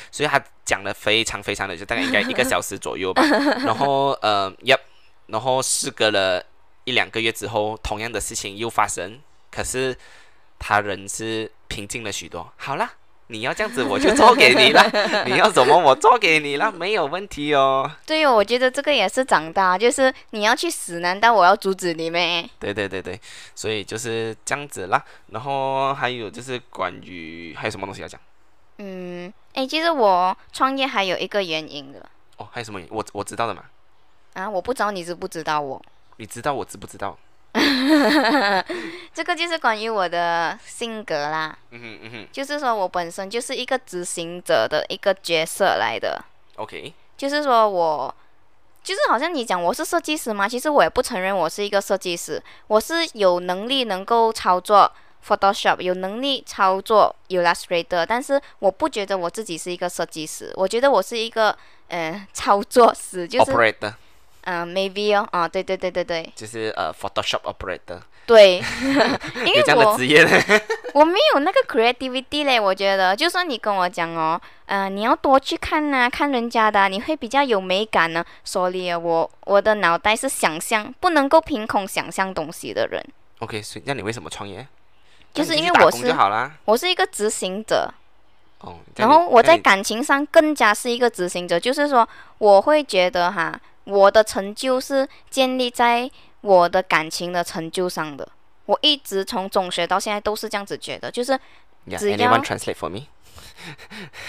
所以他讲的非常非常的，就大概应该一个小时左右吧。然后呃，yep，然后事隔了一两个月之后，同样的事情又发生，可是他人是平静了许多。好啦，你要这样子，我就做给你了。你要怎么，我做给你了，没有问题哦。
对哦，我觉得这个也是长大，就是你要去死，难道我要阻止你咩？
对对对对，所以就是这样子啦。然后还有就是关于还有什么东西要讲？
嗯，哎，其实我创业还有一个原因的
哦，还有什么？我我知道的嘛。
啊，我不知道你知不知道我。
你知道我知不知道？
这个就是关于我的性格啦。
嗯哼嗯哼。
就是说我本身就是一个执行者的一个角色来的。
OK。
就是说我，就是好像你讲我是设计师嘛，其实我也不承认我是一个设计师。我是有能力能够操作 Photoshop，有能力操作 Illustrator，但是我不觉得我自己是一个设计师。我觉得我是一个呃操作师，就是。
Operator。
嗯，maybe 哦，啊，对对对对对，
就是呃，Photoshop operator。
对，
有这样的职业嘞。
我没有那个 creativity 嘞，我觉得，就算你跟我讲哦，嗯，你要多去看呐，看人家的，你会比较有美感呢。所以，我我的脑袋是想象，不能够凭空想象东西的人。
OK，所以那你为什么创业？
就是因为我是，我是一个执行者。
哦。
然后我在感情上更加是一个执行者，就是说，我会觉得哈。我的成就是建立在我的感情的成就上的。我一直从中学到现在都是这样子觉得，就是只要
translate for me，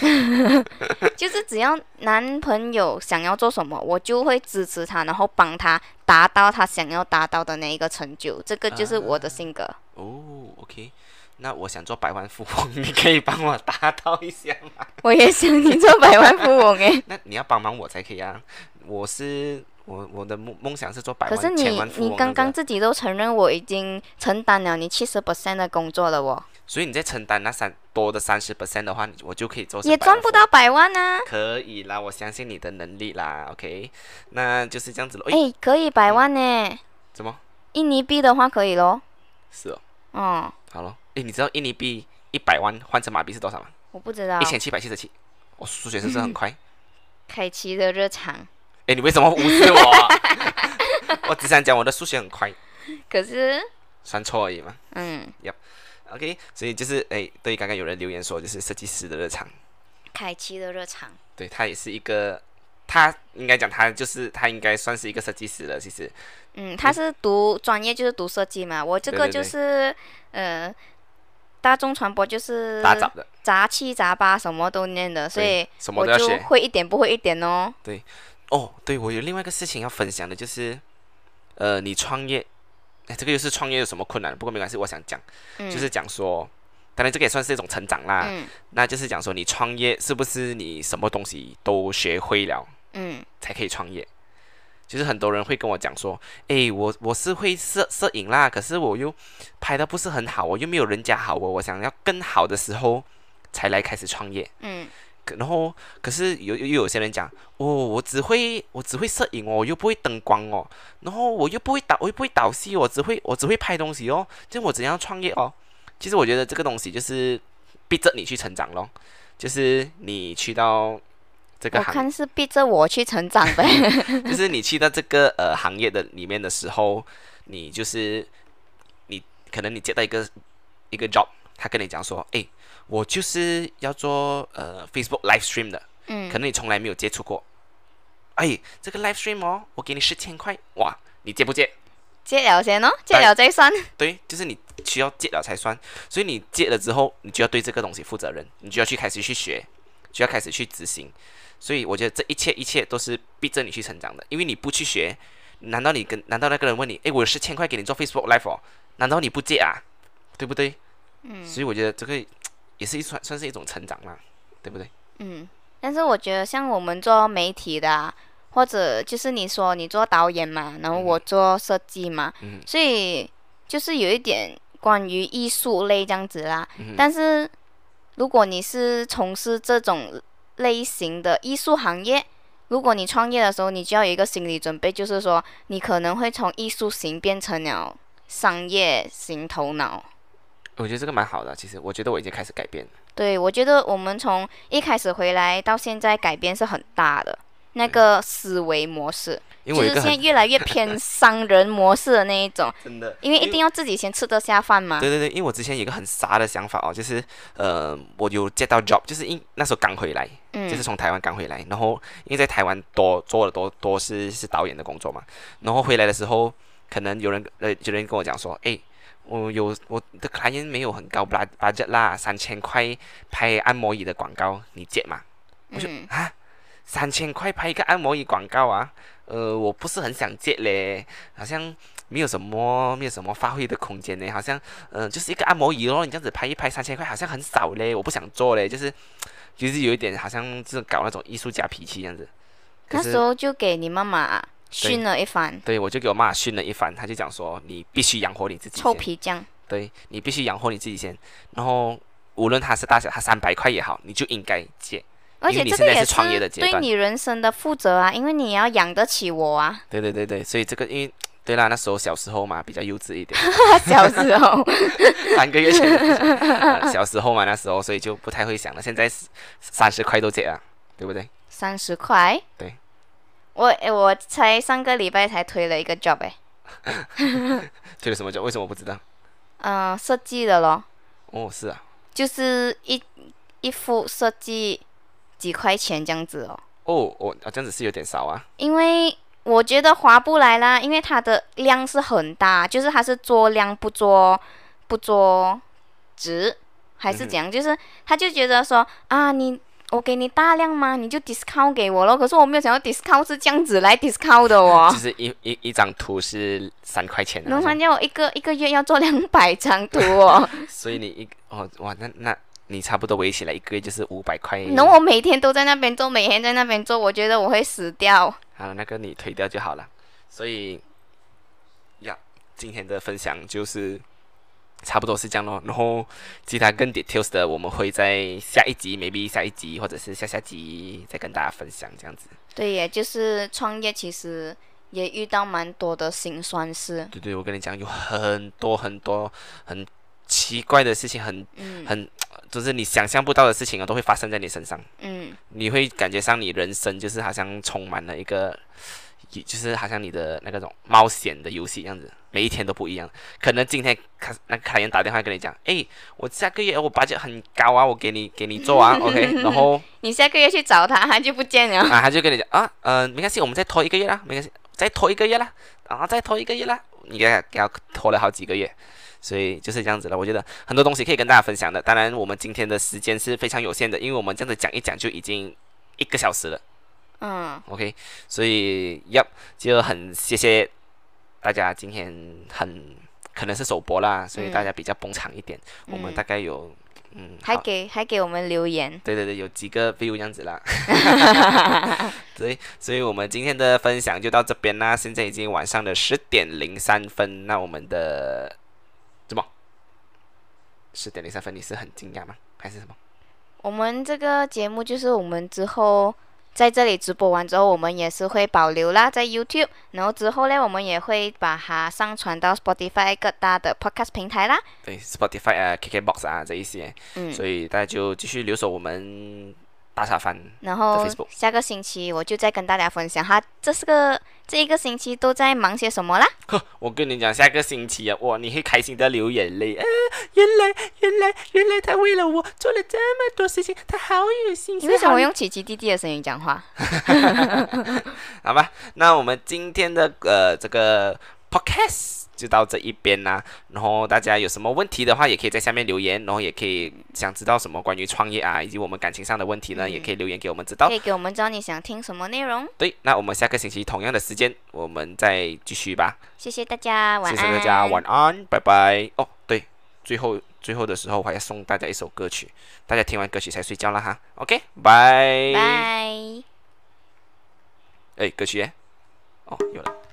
就是只要男朋友想要做什么，我就会支持他，然后帮他达到他想要达到的那一个成就。这个就是我的性格。
哦，OK，那我想做百万富翁，你可以帮我达到一下吗？
我也想你做百万富翁诶。
那你要帮忙我才可以啊。我是我我的梦梦想是做百万
可是你你刚刚自己都承认我已经承担了你七十 percent 的工作了哦。
所以你在承担那三多的三十 percent 的话，我就可以做。
也赚不到百万啊。
可以啦，我相信你的能力啦。OK，那就是这样子喽。
哎，可以百万呢。
怎么？
印尼币的话可以咯。
是哦。
哦。
好了，哎，你知道印尼币一百万换成马币是多少吗？
我不知道。
一千七百七十七。我数学是不是很快？
凯奇的日常。
哎，你为什么无视我？我只想讲我的数学很快，
可是
算错而已嘛。
嗯
，Yep，OK，所以就是哎，对，刚刚有人留言说就是设计师的日常，
凯奇的日常，
对他也是一个，他应该讲他就是他应该算是一个设计师了，其实。
嗯，他是读专业就是读设计嘛，我这个就是呃，大众传播就是
杂的，
杂七杂八什么都念的，所以我就会一点不会一点哦。
对。哦，对，我有另外一个事情要分享的，就是，呃，你创业，哎，这个又是创业有什么困难？不过没关系，我想讲，就是讲说，当然这个也算是一种成长啦。嗯。那就是讲说，你创业是不是你什么东西都学会了，
嗯，
才可以创业？就是很多人会跟我讲说，哎，我我是会摄摄影啦，可是我又拍的不是很好，我又没有人家好，我我想要更好的时候才来开始创业。
嗯。
然后，可是有又有些人讲，哦，我只会我只会摄影哦，我又不会灯光哦，然后我又不会导，我又不会导戏，我只会我只会拍东西哦，就我怎样创业哦？其实我觉得这个东西就是逼着你去成长咯，就是你去到这个行，
我看是逼着我去成长呗。
就是你去到这个呃行业的里面的时候，你就是你可能你接到一个一个 job，他跟你讲说，哎。我就是要做呃 Facebook live stream 的，
嗯，
可能你从来没有接触过，哎，这个 live stream 哦，我给你四千块，哇，你接不接？
接了先哦，接了再算。
对，就是你需要接了才算，所以你接了之后，你就要对这个东西负责任，你就要去开始去学，就要开始去执行，所以我觉得这一切一切都是逼着你去成长的，因为你不去学，难道你跟难道那个人问你，哎，我有四千块给你做 Facebook live 哦，难道你不借啊？对不对？
嗯，
所以我觉得这个。也是一算算是一种成长啦，对不对？
嗯，但是我觉得像我们做媒体的，或者就是你说你做导演嘛，然后我做设计嘛，所以就是有一点关于艺术类这样子啦。但是如果你是从事这种类型的艺术行业，如果你创业的时候，你就要有一个心理准备，就是说你可能会从艺术型变成了商业型头脑。
我觉得这个蛮好的，其实我觉得我已经开始改变了。
对，我觉得我们从一开始回来到现在改变是很大的，那个思维模式。就是现在越来越偏 商人模式的那一种，
真的，
因为一定要自己先吃得下饭嘛。
对对对，因为我之前有一个很傻的想法哦，就是呃，我有接到 job，就是因那时候刚回来，
嗯，
就是从台湾刚回来，然后因为在台湾多做了多多是是导演的工作嘛，然后回来的时候，可能有人呃有人跟我讲说，诶，我有我的 client 没有很高 bud budget 啦，三千块拍按摩椅的广告，你接吗？我就
嗯
啊，三千块拍一个按摩椅广告啊，呃，我不是很想接嘞，好像没有什么没有什么发挥的空间嘞，好像嗯、呃就是一个按摩椅咯，你这样子拍一拍三千块好像很少嘞，我不想做嘞，就是就是有一点好像就是搞那种艺术家脾气这样子。
那时候就给你妈妈训了一番，
对我就给我妈训了一番，她就讲说你必须养活你自己
臭，皮匠。
对你必须养活你自己先，然后无论它是大小，它三百块也好，你就应该借。
而
且你
且这个也
现在是创业的阶段
对你人生的负责啊，因为你要养得起我啊。
对对对对，所以这个因为对啦，那时候小时候嘛，比较幼稚一点，
小时候，
三个月前小时候嘛，那时候所以就不太会想了。现在三十块都借啊，对不对？
三十块。
对。
我诶我才上个礼拜才推了一个 job 诶，
推了什么 job？？为什么不知道？
嗯、设计的咯，
哦，是啊，
就是一一幅设计几块钱这样子哦。
哦，我、啊、这样子是有点少啊。
因为我觉得划不来啦，因为它的量是很大，就是它是做量不做不做值，还是怎样？就是他就觉得说啊，你我给你大量吗？你就 discount 给我咯。可是我没有想到 discount 是这样子来 discount 的哦
就。是一一一张图是三块钱的
能
那种，
看见我一个一个月要做两百张图哦，
所以你一哦哇，那那你差不多围起来一个月就是五百块。
然后我每天都在那边做，每天在那边做，我觉得我会死掉。
好，那个你推掉就好了。所以呀，今天的分享就是差不多是这样咯。然后其他更 details 的，我们会在下一集，maybe 下一集或者是下下集再跟大家分享这样子。
对耶，就是创业其实也遇到蛮多的辛酸事。
对对，我跟你讲，有很多很多很奇怪的事情，很
嗯
很就是你想象不到的事情啊，都会发生在你身上。
嗯，
你会感觉上你人生就是好像充满了一个，也就是好像你的那个种冒险的游戏这样子，每一天都不一样。可能今天卡那个卡人打电话跟你讲，哎，我下个月我 budget 很高啊，我给你给你做啊，OK，然后
你下个月去找他，他就不见了。
啊他就跟你讲啊，呃，没关系，我们再拖一个月啦，没关系，再拖一个月啦，啊，再拖一个月啦，你给他给他拖了好几个月。所以就是这样子了，我觉得很多东西可以跟大家分享的。当然，我们今天的时间是非常有限的，因为我们这样子讲一讲就已经一个小时了。
嗯
，OK，所以要就很谢谢大家今天很可能是首播啦，所以
嗯
大家比较捧场一点。我们
嗯
大概有嗯，
还给还给我们留言。
对对对，有几个 view 这样子啦。所以，所以我们今天的分享就到这边啦。现在已经晚上的十点零三分，那我们的怎么？十点零三分，你是很惊讶吗？还是什么？
我们这个节目就是我们之后在这里直播完之后，我们也是会保留啦，在 YouTube，然后之后呢，我们也会把它上传到 Spotify 各大的 Podcast 平台啦。
对，Spotify 啊、KKBox 啊这一些，
嗯，
所以大家就继续留守我们大茶饭。
然后下个星期我就再跟大家分享哈，这是个这一个星期都在忙些什么啦。
呵，我跟你讲，下个星期啊，哇，你会开心的流眼泪。啊，原来，原来，原来他为了我做了这么多事情，他好有心。
你为什么
好
用奇奇弟弟的声音讲话？
好吧，那我们今天的呃这个 podcast 就到这一边啦。然后大家有什么问题的话，也可以在下面留言，然后也可以想知道什么关于创业啊，以及我们感情上的问题呢，
嗯
也可以留言给我们知道
可。以给我们知道你想听什么内容。
对，那我们下个星期同样的时间，我们再继续吧。
谢谢大家，晚
谢
安。
谢大家，晚安，拜拜。哦，对，最后最后的时候，我还要送大家一首歌曲，大家听完歌曲才睡觉了哈。OK，拜。
拜。
哎，歌曲耶。哦，有了。